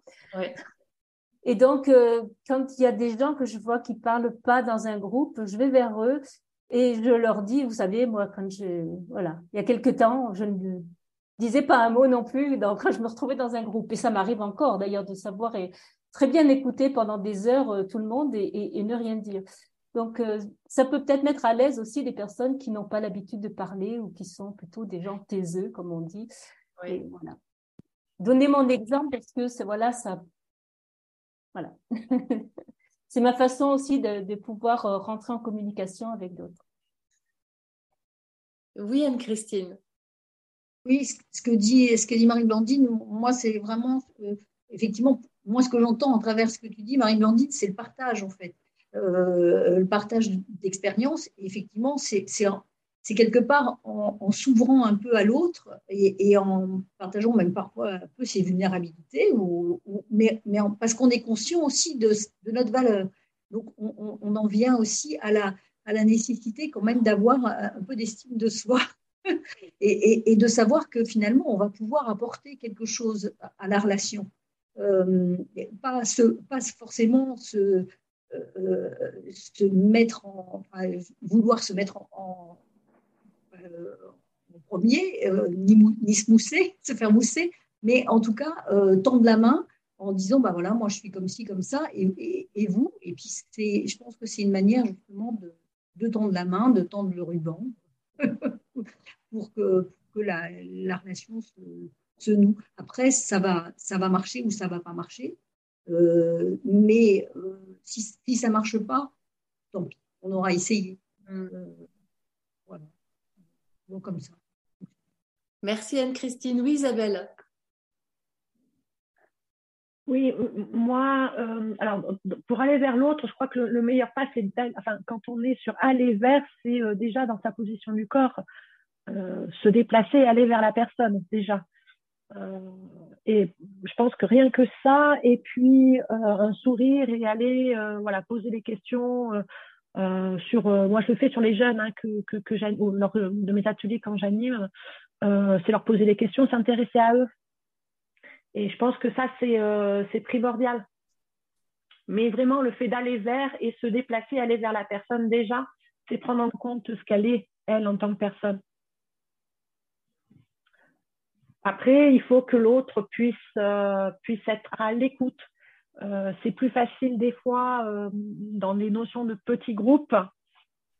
Et donc, euh, quand il y a des gens que je vois qui parlent pas dans un groupe, je vais vers eux et je leur dis, vous savez, moi, quand je, voilà, il y a quelque temps, je ne disais pas un mot non plus donc, quand je me retrouvais dans un groupe. Et ça m'arrive encore, d'ailleurs, de savoir et très bien écouter pendant des heures euh, tout le monde et, et ne rien dire. Donc, euh, ça peut peut-être mettre à l'aise aussi des personnes qui n'ont pas l'habitude de parler ou qui sont plutôt des gens taiseux, comme on dit. Oui. voilà. Donnez mon exemple parce que c'est voilà, ça. Voilà. c'est ma façon aussi de, pouvoir euh, rentrer en communication avec d'autres. Oui, Anne-Christine. Oui, ce que dit, ce que dit Marie-Blandine, moi, c'est vraiment, euh, effectivement, moi, ce que j'entends à travers ce que tu dis, Marie-Blandine, c'est le partage, en fait. Euh, le partage d'expérience. Effectivement, c'est quelque part en, s'ouvrant un peu à l'autre et, en partageant même parfois un peu ses vulnérabilités, ou, mais, mais parce qu'on est conscient aussi de, notre valeur. Donc, on, en vient aussi à la, à la nécessité quand même d'avoir un, peu d'estime de soi et, de savoir que finalement, on va pouvoir apporter quelque chose à, la relation. Euh, pas, pas forcément se, se mettre en, vouloir se mettre en, premier, ni, ni, se mousser, se faire mousser, mais en tout cas, tendre la main en disant, bah voilà, moi je suis comme ci, comme ça, et, vous. Et puis, je pense que c'est une manière justement de, tendre la main, de tendre le ruban, pour que, que la, la, relation se, se, noue. Après, ça va, ça va marcher ou ça va pas marcher. Euh, mais euh, si, si ça marche pas, tant pis, on aura essayé. Euh, voilà. Donc, comme ça. Merci Anne-Christine. Oui, Isabelle. Oui, moi, euh, alors pour aller vers l'autre, je crois que le, meilleur pas, c'est enfin quand on est sur aller vers, c'est euh, déjà dans sa position du corps, euh, se déplacer, aller vers la personne déjà. Euh, et je pense que rien que ça, et puis un sourire et aller, voilà, poser des questions. sur, moi, je le fais sur les jeunes hein, que que, que lors de mes ateliers quand j'anime, c'est leur poser des questions, s'intéresser à eux et je pense que ça, euh, c'est primordial. Mais vraiment, le fait d'aller vers et se déplacer, aller vers la personne déjà, c'est prendre en compte ce qu'elle est, elle, en tant que personne. Après, il faut que l'autre puisse, euh, puisse être à l'écoute. Euh, c'est plus facile des fois dans les notions de petits groupes,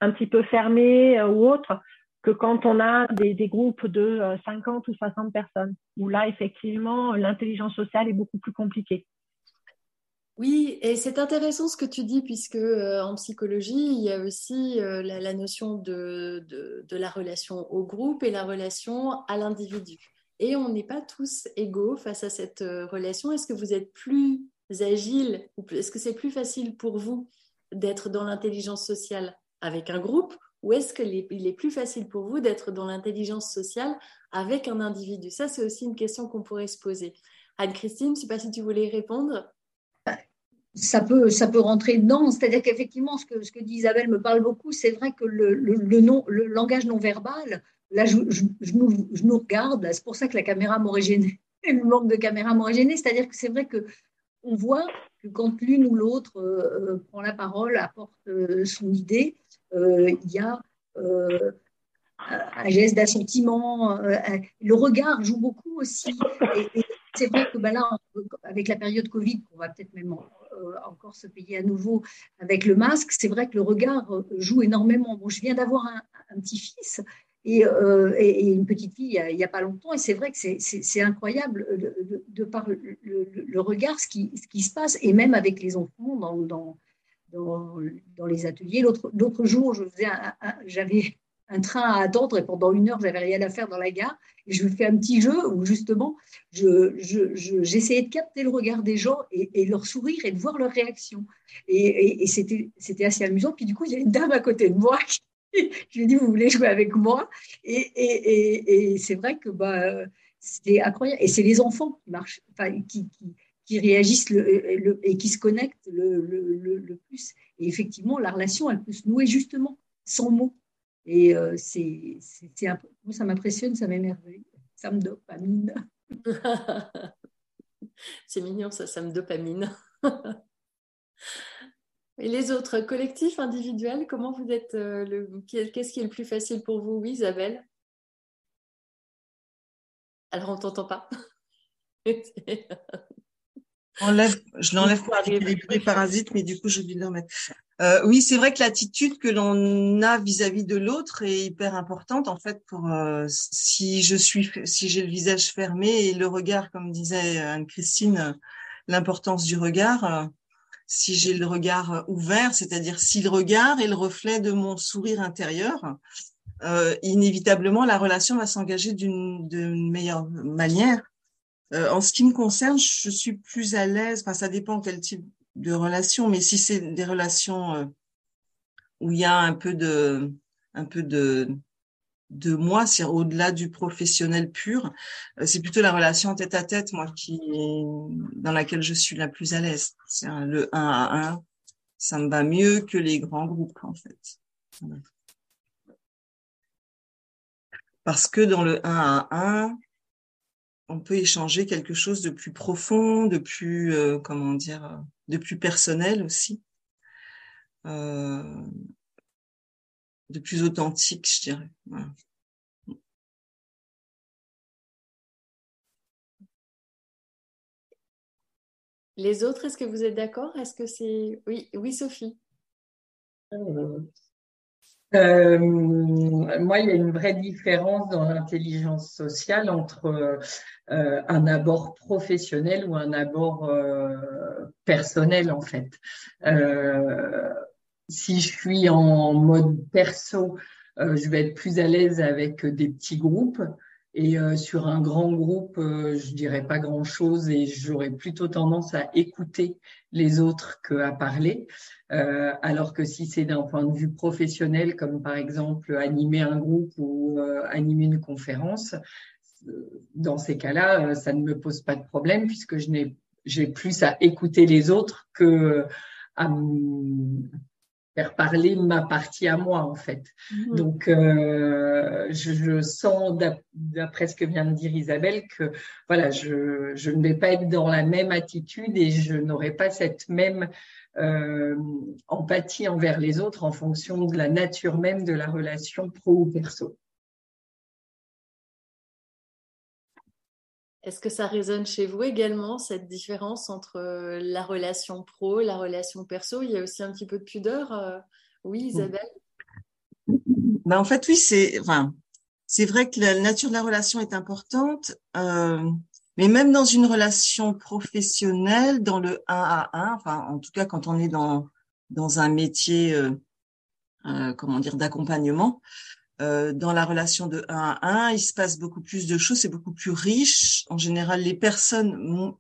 un petit peu fermés ou autres, que quand on a des, groupes de 50 euh, ou 60 personnes, où là, effectivement, l'intelligence sociale est beaucoup plus compliquée. Oui, et c'est intéressant ce que tu dis, puisque euh, en psychologie, il y a aussi euh, la, notion de, de, la relation au groupe et la relation à l'individu. Et on n'est pas tous égaux face à cette relation. Est-ce que vous êtes plus agile ou est-ce que c'est plus facile pour vous d'être dans l'intelligence sociale avec un groupe ou est-ce qu'il est plus facile pour vous d'être dans l'intelligence sociale avec un individu? Ça, c'est aussi une question qu'on pourrait se poser. Anne-Christine, je ne sais pas si tu voulais répondre. Ça peut, ça peut rentrer dedans. C'est-à-dire qu'effectivement, ce que, dit Isabelle me parle beaucoup. C'est vrai que le langage non verbal, là, je, nous, regarde. C'est pour ça que la caméra m'aurait gêné. Le manque de caméra m'aurait gêné. C'est-à-dire que c'est vrai que on voit que quand l'une ou l'autre euh, euh, prend la parole, apporte euh, son idée, il y a un geste d'assentiment. Le regard joue beaucoup aussi. C'est vrai que ben là, avec la période Covid, on va peut-être même encore se payer à nouveau avec le masque, c'est vrai que le regard joue énormément. Bon, je viens d'avoir un, petit-fils et, une petite fille il n'y a, pas longtemps, et c'est vrai que c'est incroyable de, par le, regard, ce qui, se passe, et même avec les enfants dans, les ateliers. L'autre jour, j'avais un, train à attendre et pendant une heure, j'avais rien à faire dans la gare. Et je fais un petit jeu où justement, j'essayais de capter le regard des gens et, leur sourire et de voir leur réaction. Et, et c'était assez amusant. Puis du coup, il y a une dame à côté de moi qui, je lui ai dit, vous voulez jouer avec moi? Et, c'est vrai que bah, c'était incroyable. Et c'est les enfants qui marchent, enfin, qui, qui, qui réagissent le, et qui se connectent le, le, plus. Et effectivement, la relation, elle peut se nouer justement sans mots. Et euh, c'est, c'est, moi, ça m'impressionne, ça m'émerveille, ça me dopamine. c'est mignon, ça, ça me dopamine. Et les autres, collectifs, individuels, comment vous êtes euh, le... Qu'est-ce qui est le plus facile pour vous, oui, Isabelle? Alors, on t'entend pas. Enlève, je l'enlève pour les bruits parasites, mais du coup, j'ai oublié de le remettre. Euh, oui, c'est vrai que l'attitude que l'on a vis-à-vis de l'autre est hyper importante en fait. Pour euh, si je suis, si j'ai le visage fermé et le regard, comme disait Anne-Christine, l'importance du regard. Si j'ai le regard ouvert, c'est-à-dire si le regard est le reflet de mon sourire intérieur, euh, inévitablement la relation va s'engager d'une meilleure manière euh, en ce qui me concerne, je suis plus à l'aise. Enfin, ça dépend quel type de relation, mais si c'est des relations euh, où il y a un peu de, un peu de, de moi, c'est au-delà du professionnel pur, euh, c'est plutôt la relation tête à tête, moi, qui dans laquelle je suis la plus à l'aise. C'est le 1 à 1, ça me va mieux que les grands groupes, en fait. Parce que dans le 1 à 1, on peut échanger quelque chose de plus profond, de plus, euh, comment dire, de plus personnel aussi, euh, de plus authentique, je dirais. Les autres, est-ce que vous êtes d'accord? Est-ce que c'est oui, oui, Sophie. Euh, euh, moi, il y a une vraie différence dans l'intelligence sociale entre euh, un abord professionnel ou un abord personnel, en fait. Si je suis en mode perso, je vais être plus à l'aise avec des petits groupes. Et euh, sur un grand groupe, euh, je dirais pas grand-chose et j'aurais plutôt tendance à écouter les autres qu'à parler. Euh, alors que si c'est d'un point de vue professionnel, comme par exemple animer un groupe ou euh, animer une conférence, dans ces cas-là, ça ne me pose pas de problème puisque je n'ai j'ai plus à écouter les autres que à faire parler ma partie à moi en fait. Mhm. Donc euh, je, je, sens d'après ce que vient de dire Isabelle que voilà je, je ne vais pas être dans la même attitude et je n'aurai pas cette même euh, empathie envers les autres en fonction de la nature même de la relation pro ou perso. Est-ce que ça résonne chez vous également, cette différence entre euh, la relation pro et la relation perso? Il y a aussi un petit peu de pudeur. Euh, oui, mm. Isabelle? Ben, En fait, oui, c'est enfin, vrai que la nature de la relation est importante, euh, mais même dans une relation professionnelle, dans le 1 à 1, enfin, en tout cas quand on est dans, dans un métier, euh, comment dire, d'accompagnement, euh, dans la relation de 1 à 1, il se passe beaucoup plus de choses, c'est beaucoup plus riche. En général, les personnes,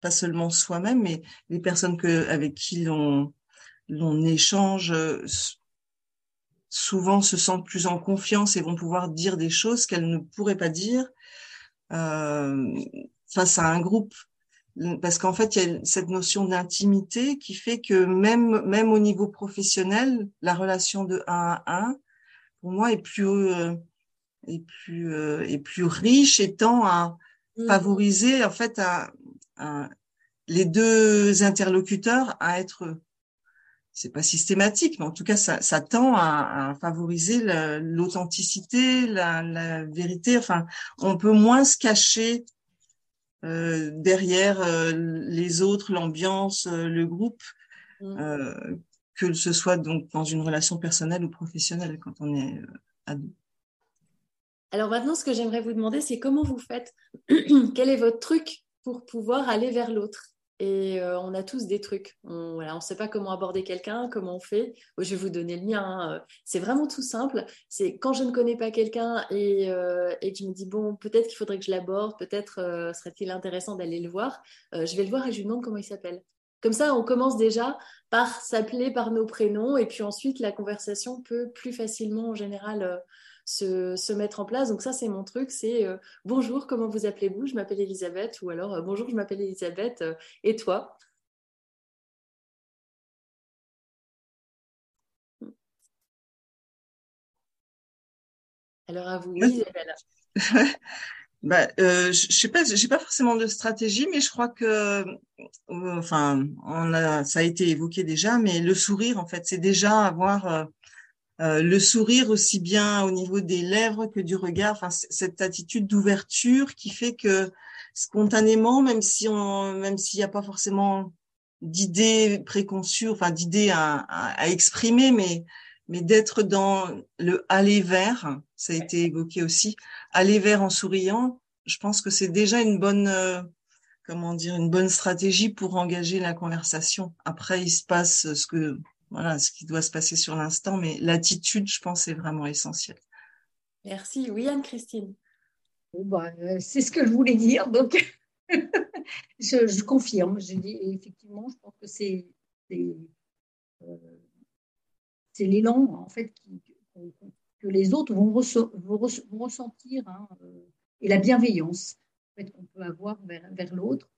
pas seulement soi-même, mais les personnes que, avec qui l'on, l'on échange, euh, souvent se sentent plus en confiance et vont pouvoir dire des choses qu'elles ne pourraient pas dire euh, face à un groupe. Parce qu'en fait, il y a cette notion d'intimité qui fait que même, même au niveau professionnel, la relation de 1 à 1, pour moi est plus euh, est plus euh, est plus riche et tend à mmh. favoriser en fait à, les deux interlocuteurs à être c'est pas systématique, mais en tout cas, ça, ça tend à, à favoriser l'authenticité, la, la, vérité. Enfin, on peut moins se cacher euh, derrière euh, les autres, l'ambiance, euh, le groupe, mmh. euh, que ce soit donc dans une relation personnelle ou professionnelle quand on est euh, ado. Alors maintenant, ce que j'aimerais vous demander, c'est comment vous faites Quel est votre truc pour pouvoir aller vers l'autre? Et euh, on a tous des trucs. On voilà, ne sait pas comment aborder quelqu'un, comment on fait. Je vais vous donner le mien. Hein. C'est vraiment tout simple. C'est quand je ne connais pas quelqu'un et, euh, et, que je me dis, bon, peut-être qu'il faudrait que je l'aborde, peut-être serait-il intéressant d'aller le voir. je vais le voir et je lui demande comment il s'appelle. Comme ça, on commence déjà par s'appeler par nos prénoms et puis ensuite la conversation peut plus facilement en général euh, se, mettre en place. Donc ça, c'est mon truc, c'est euh, bonjour, comment vous appelez-vous? Je m'appelle Elisabeth ou alors euh, bonjour, je m'appelle Elisabeth. Et toi? Alors à vous, oui, Isabelle. bah, euh, je sais pas, j'ai pas forcément de stratégie, mais je crois que, euh, enfin, ça a été évoqué déjà, mais le sourire, en fait, c'est déjà avoir euh, le sourire aussi bien au niveau des lèvres que du regard. Enfin, cette attitude d'ouverture qui fait que spontanément, même si on, même s'il n'y a pas forcément d'idées préconçues, enfin d'idées à, exprimer, mais mais d'être dans le aller vers, ça a été évoqué aussi, aller vers en souriant, je pense que c'est déjà une bonne, euh, comment dire, une bonne stratégie pour engager la conversation. Après, il se passe ce que, voilà, ce qui doit se passer sur l'instant, mais l'attitude, je pense, est vraiment essentielle. Merci. Oui, Anne-Christine. Bah, euh, c'est ce que je voulais dire, donc je, confirme. Je dis effectivement, je pense que c'est euh, c'est l'élan en fait que les autres vont, ressentir hein, euh, et la bienveillance en fait, qu'on peut avoir vers, vers l'autre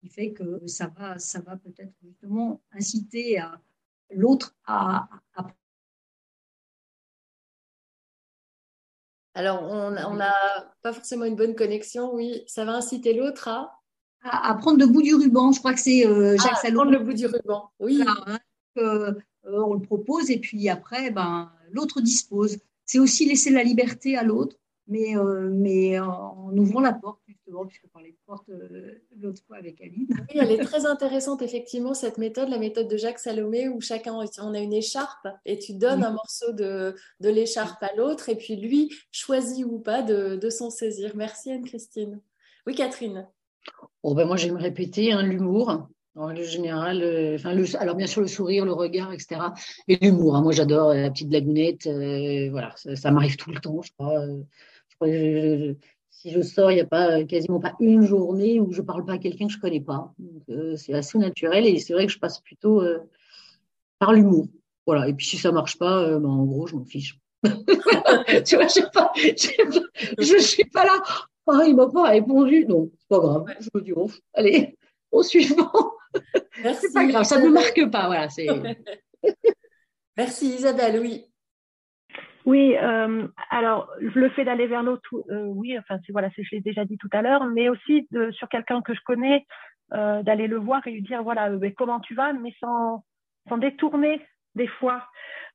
qui fait que ça va, ça va peut-être justement inciter à l'autre à, à Alors, on n'a pas forcément une bonne connexion, oui. Ça va inciter l'autre à? À, prendre le bout du ruban. Je crois que c'est euh, Jacques ah, Prendre le bout du ruban, oui. Hein, euh, on le propose et puis après, ben, l'autre dispose. C'est aussi laisser la liberté à l'autre, mais, euh, mais en ouvrant la porte, justement, puisque parlais de porte l'autre fois avec Aline. Oui, elle est très intéressante, effectivement, cette méthode, la méthode de Jacques Salomé, où chacun, on a une écharpe et tu donnes un morceau de, de l'écharpe à l'autre, et puis lui choisit ou pas de, de s'en saisir. Merci Anne-Christine. Oui, Catherine. Oh, ben moi, j'aime répéter hein, l'humour. En règle générale, euh, enfin, le, alors bien sûr le sourire, le regard, etc. Et l'humour. Hein. moi, j'adore la petite blagounette. Euh, voilà, ça, m'arrive tout le temps, je crois. Euh, si je sors, il n'y a pas quasiment pas une journée où je ne parle pas à quelqu'un que je ne connais pas. c'est assez naturel et c'est vrai que je passe plutôt par l'humour. Voilà. Et puis si ça ne marche pas, ben, en gros, je m'en fiche. tu vois, je ne suis pas là. Ah, il m'a pas répondu. Non, c'est pas grave. Je me dis, oh, allez, au suivant. c'est pas grave, ça ne me marque pas. Voilà, c'est... Merci Isabelle, oui. Oui, euh, alors le fait d'aller vers l'autre, euh, oui, enfin c'est voilà, je l'ai déjà dit tout à l'heure, mais aussi de, sur quelqu'un que je connais, euh, d'aller le voir et lui dire voilà, comment tu vas, mais sans, sans détourner des fois.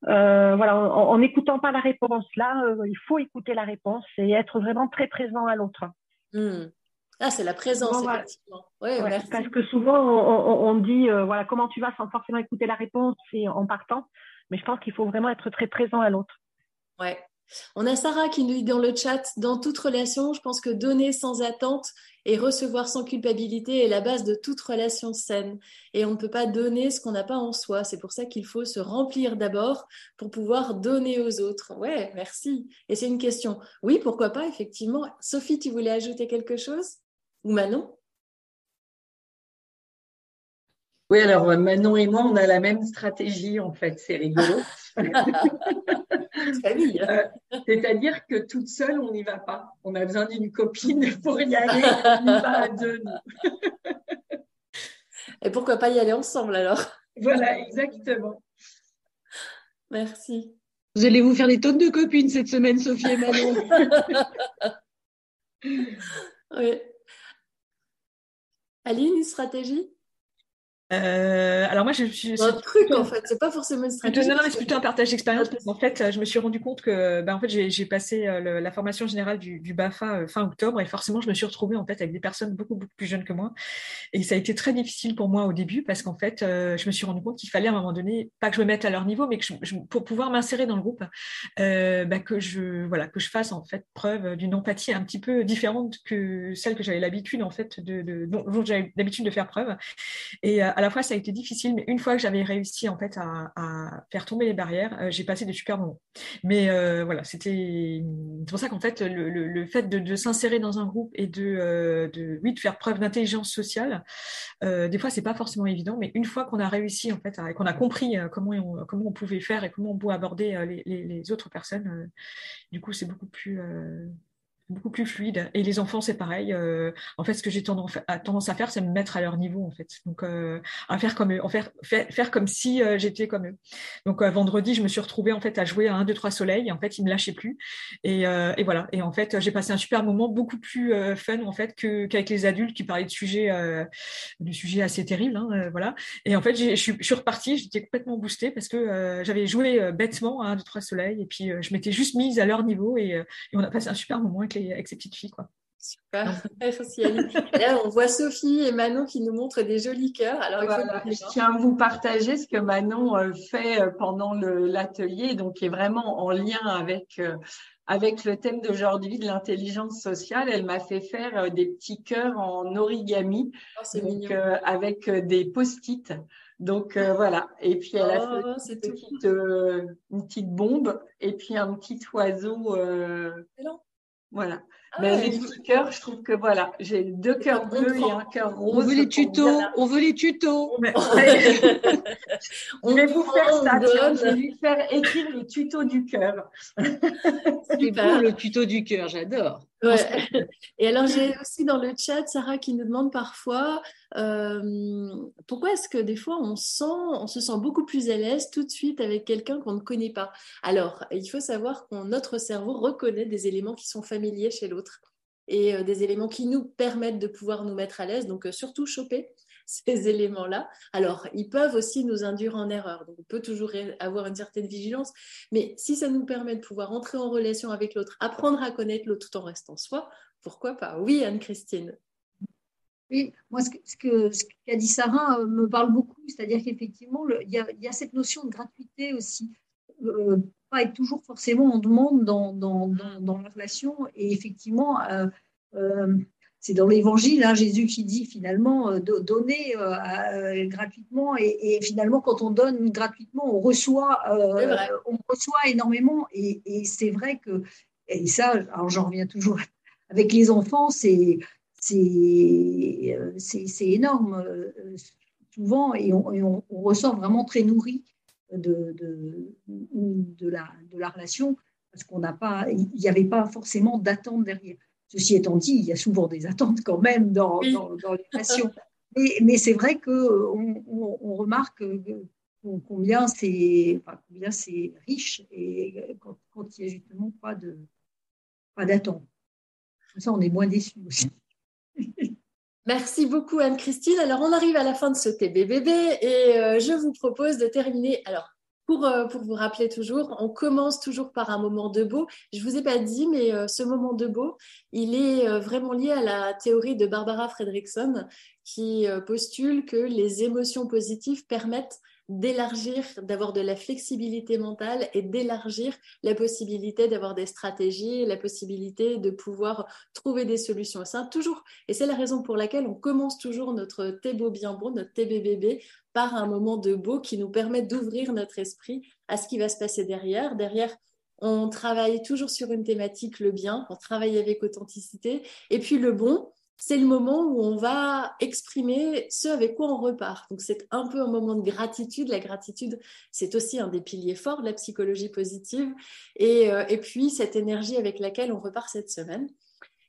Euh, voilà, en n'écoutant pas la réponse, là, euh, il faut écouter la réponse et être vraiment très présent à l'autre. Hmm. Ah, c'est la présence, effectivement. Parce que souvent, on, dit, euh, voilà, comment tu vas sans forcément écouter la réponse et en partant. Mais je pense qu'il faut vraiment être très présent à l'autre. Ouais. On a Sarah qui nous dit dans le chat, dans toute relation, je pense que donner sans attente et recevoir sans culpabilité est la base de toute relation saine. Et on ne peut pas donner ce qu'on n'a pas en soi. C'est pour ça qu'il faut se remplir d'abord pour pouvoir donner aux autres. Ouais, merci. Et c'est une question. Oui, pourquoi pas, effectivement. Sophie, tu voulais ajouter quelque chose? Ou Manon? Oui, alors euh, Manon et moi, on a la même stratégie en fait, c'est rigolo. Euh, c'est-à-dire que toute seule, on n'y va pas. On a besoin d'une copine pour y aller. On y va à deux. et pourquoi pas y aller ensemble alors? Voilà, exactement. Merci. Vous allez vous faire des tonnes de copines cette semaine, Sophie et Manon. oui. Aline, une stratégie? Euh, alors moi, je suis un truc en fait, c'est pas forcément une stratégie. Non, non, c'est plutôt un partage d'expérience parce qu'en fait, je me suis rendu compte que, ben, en fait, j'ai passé euh, la formation générale du, du Bafa euh, fin octobre et forcément, je me suis retrouvée en fait avec des personnes beaucoup beaucoup plus jeunes que moi et ça a été très difficile pour moi au début parce qu'en fait, je me suis rendu compte qu'il fallait à un moment donné pas que je me mette à leur niveau, mais que je, pour pouvoir m'insérer dans le groupe, ben, que je voilà que je fasse en fait preuve d'une empathie un petit peu différente que celle que j'avais l'habitude en fait de, de dont j'avais l'habitude de faire preuve et à la fois ça a été difficile, mais une fois que j'avais réussi en fait à, faire tomber les barrières, euh, j'ai passé des super moments. Mais euh, voilà, c'était pour ça qu'en fait le, fait de, s'insérer dans un groupe et de, euh, de oui de faire preuve d'intelligence sociale, des fois c'est pas forcément évident, mais une fois qu'on a réussi en fait, qu'on a compris comment on, comment on pouvait faire et comment on pouvait aborder les, les autres personnes, du coup c'est beaucoup plus beaucoup plus fluide. Et les enfants, c'est pareil. Euh, en fait, ce que j'ai tendance, à faire, c'est me mettre à leur niveau, en fait. Donc, euh, à faire comme eux, en faire, faire, comme si euh, j'étais comme eux. Donc, vendredi, je me suis retrouvée en fait à jouer à 1, 2, 3 soleils. En fait, ils me lâchaient plus. Et, et voilà. Et en fait, j'ai passé un super moment, beaucoup plus fun en fait que qu'avec les adultes qui parlaient de sujets, de sujets assez terribles. Hein, voilà. Et en fait, je suis repartie. J'étais complètement boostée parce que j'avais joué bêtement à 1, 2, 3 soleils. Et puis, je m'étais juste mise à leur niveau et, et on a passé un super moment avec avec ces petites filles. Quoi. Super, merci là, on voit Sophie et Manon qui nous montrent des jolis cœurs. Alors, je tiens à vous partager ce que Manon euh, fait euh, pendant l'atelier, donc qui est vraiment en lien avec, euh, avec le thème d'aujourd'hui de l'intelligence sociale. Elle m'a fait faire des petits cœurs en origami, oh, donc, avec des post-it. Donc voilà, et puis elle a oh, fait une petite, une petite, bombe et puis un petit oiseau. Voilà. Ah mais les petits cœurs, je trouve que voilà, j'ai deux cœurs bleus et un cœur rose. On veut les tutos, on veut les tutos. on vais vous faire ça, je vais lui faire écrire les tutos du cœur. C'est beau le tuto du cœur, j'adore. Et alors, j'ai aussi dans le chat Sarah qui nous demande parfois euh, pourquoi est-ce que des fois on, sent, on se sent beaucoup plus à l'aise tout de suite avec quelqu'un qu'on ne connaît pas? Alors, il faut savoir que notre cerveau reconnaît des éléments qui sont familiers chez l'autre et euh, des éléments qui nous permettent de pouvoir nous mettre à l'aise. Donc, euh, surtout choper ces éléments-là. Alors, ils peuvent aussi nous induire en erreur. Donc, on peut toujours avoir une certaine vigilance. Mais si ça nous permet de pouvoir entrer en relation avec l'autre, apprendre à connaître l'autre tout en restant soi, pourquoi pas? Oui, Anne-Christine. Oui, moi, ce qu'a ce qu'a dit Sarah euh, me parle beaucoup. C'est-à-dire qu'effectivement, il y, a cette notion de gratuité aussi. Euh, pas être toujours forcément en demande dans, dans, dans, la relation. Et effectivement, euh c'est dans l'évangile, hein, Jésus qui dit finalement euh, donner euh, euh, gratuitement et, finalement quand on donne gratuitement, on reçoit, on reçoit énormément et, c'est vrai que et ça, alors j'en reviens toujours avec les enfants, c'est c'est énorme souvent et on, ressort vraiment très nourri de, de, de, la, de la relation parce qu'on n'a pas, il n'y avait pas forcément d'attente derrière. Ceci étant dit, il y a souvent des attentes quand même dans, dans, les nations. Mais, c'est vrai qu'on on, remarque combien c'est enfin, riche et quand, il n'y a justement pas de pas d'attente. Comme ça, on est moins déçus aussi. Merci beaucoup Anne-Christine. Alors on arrive à la fin de ce TBBB et euh, je vous propose de terminer. Alors euh, pour, vous rappeler toujours, on commence toujours par un moment de beau. Je vous ai pas dit, mais euh, ce moment de beau, il est euh, vraiment lié à la théorie de Barbara Fredrickson qui postule que les émotions positives permettent d'élargir, d'avoir de la flexibilité mentale et d'élargir la possibilité d'avoir des stratégies, la possibilité de pouvoir trouver des solutions. C'est toujours, et c'est la raison pour laquelle on commence toujours notre thé bien bon, notre TBBB, par un moment de beau qui nous permet d'ouvrir notre esprit à ce qui va se passer derrière. Derrière, on travaille toujours sur une thématique, le bien, on travaille avec authenticité. Et puis le bon, c'est le moment où on va exprimer ce avec quoi on repart. Donc c'est un peu un moment de gratitude. La gratitude, c'est aussi un des piliers forts de la psychologie positive. Et, euh, puis cette énergie avec laquelle on repart cette semaine.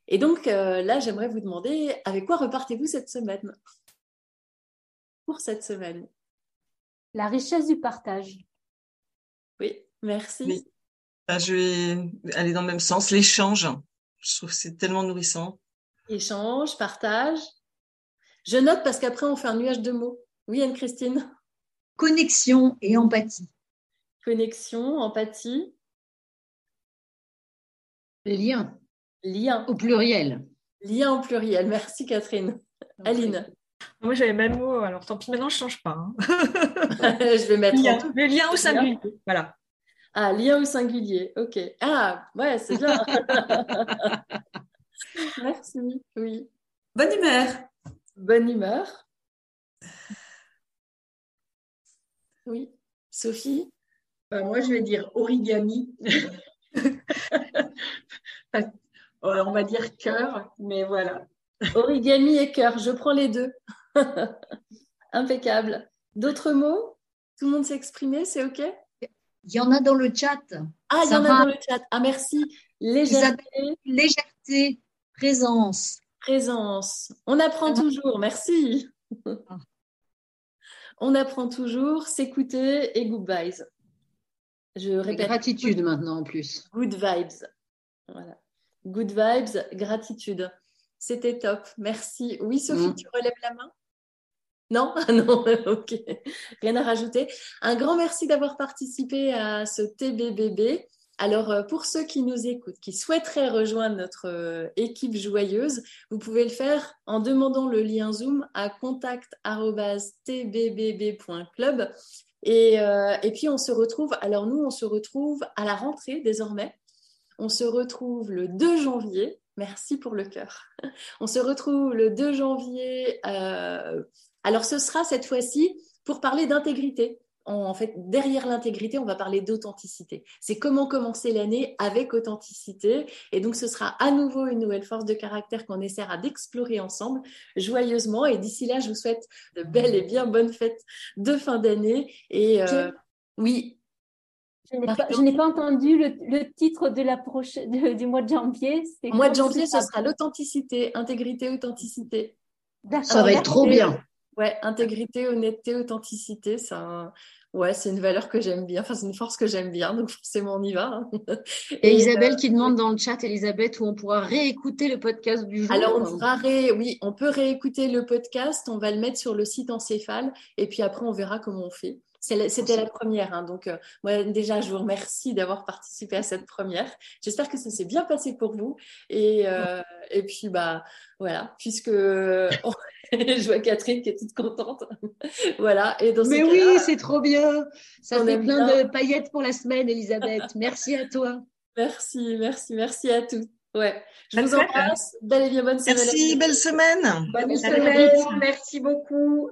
Et donc euh, là, j'aimerais vous demander, avec quoi repartez-vous cette semaine? Pour cette semaine La richesse du partage. Oui, merci. Bah, je vais aller dans le même sens. L'échange, je trouve que c'est tellement nourrissant échange, partage. Je note parce qu'après, on fait un nuage de mots. Oui, Anne-Christine Connexion et empathie. Connexion, empathie. Lien. Lien. Au pluriel. Lien au pluriel. Merci, Catherine. Aline. Moi, j'avais le même mot, alors tant pis, maintenant, je ne change pas. Hein. je vais mettre. Lien, mais lien au singulier. Voilà. Ah, lien au singulier. OK. Ah, ouais, c'est bien. Merci, oui. Bonne humeur. Bonne humeur. Oui. Sophie? Euh, Moi, je vais dire origami. On va dire cœur, mais voilà. Origami et cœur, je prends les deux. Impeccable. D'autres mots? Tout le monde s'est exprimé, c'est OK? Il y en a dans le chat. Ah, il y en a dans le chat. Ah, merci. Légèreté. Légèreté. Présence. Présence. On apprend toujours, merci. Ah. On apprend toujours, s'écouter et good vibes. Je répète. Gratitude maintenant en plus. Good vibes. Voilà. Good vibes, gratitude. C'était top. Merci. Oui, Sophie, mm. tu relèves la main? Non? Non, ok. Rien à rajouter. Un grand merci d'avoir participé à ce TBBB. Alors, euh, pour ceux qui nous écoutent, qui souhaiteraient rejoindre notre euh, équipe joyeuse, vous pouvez le faire en demandant le lien Zoom à contact.tbbb.club. Et, euh, et puis, on se retrouve, alors nous, on se retrouve à la rentrée désormais. On se retrouve le 2 janvier. Merci pour le cœur. On se retrouve le 2 janvier. alors, ce sera cette fois-ci pour parler d'intégrité en fait, derrière l'intégrité, on va parler d'authenticité. C'est comment commencer l'année avec authenticité. Et donc, ce sera à nouveau une nouvelle force de caractère qu'on essaiera d'explorer ensemble joyeusement. Et d'ici là, je vous souhaite de belles et bien bonnes fêtes de fin d'année. Et euh, oui. Je n'ai pas, entendu le, titre de la prochaine, du mois de janvier. Mois de janvier, ce sera l'authenticité, intégrité, authenticité. Ça va être trop bien. Ouais, intégrité, honnêteté, authenticité, ça, ouais, c'est une valeur que j'aime bien. Enfin, c'est une force que j'aime bien, donc forcément on y va. Hein. Et, Isabelle qui demande dans le chat, Elisabeth, où on pourra réécouter le podcast du jour. Alors on pourra ré... oui, on peut réécouter le podcast. On va le mettre sur le site Encéphale, et puis après on verra comment on fait. C'était la première, hein, donc euh, moi déjà je vous remercie d'avoir participé à cette première. J'espère que ça s'est bien passé pour vous et, euh, et puis bah voilà, puisque je vois Catherine qui est toute contente. voilà. Et dans Mais oui, c'est trop bien. Ça fait plein de paillettes pour la semaine, Elisabeth. merci à toi. Merci, merci, merci à tous. Ouais. Je vous embrasse. Belle et bien bonne semaine. Merci, belle semaine. Bonne semaine. Merci beaucoup.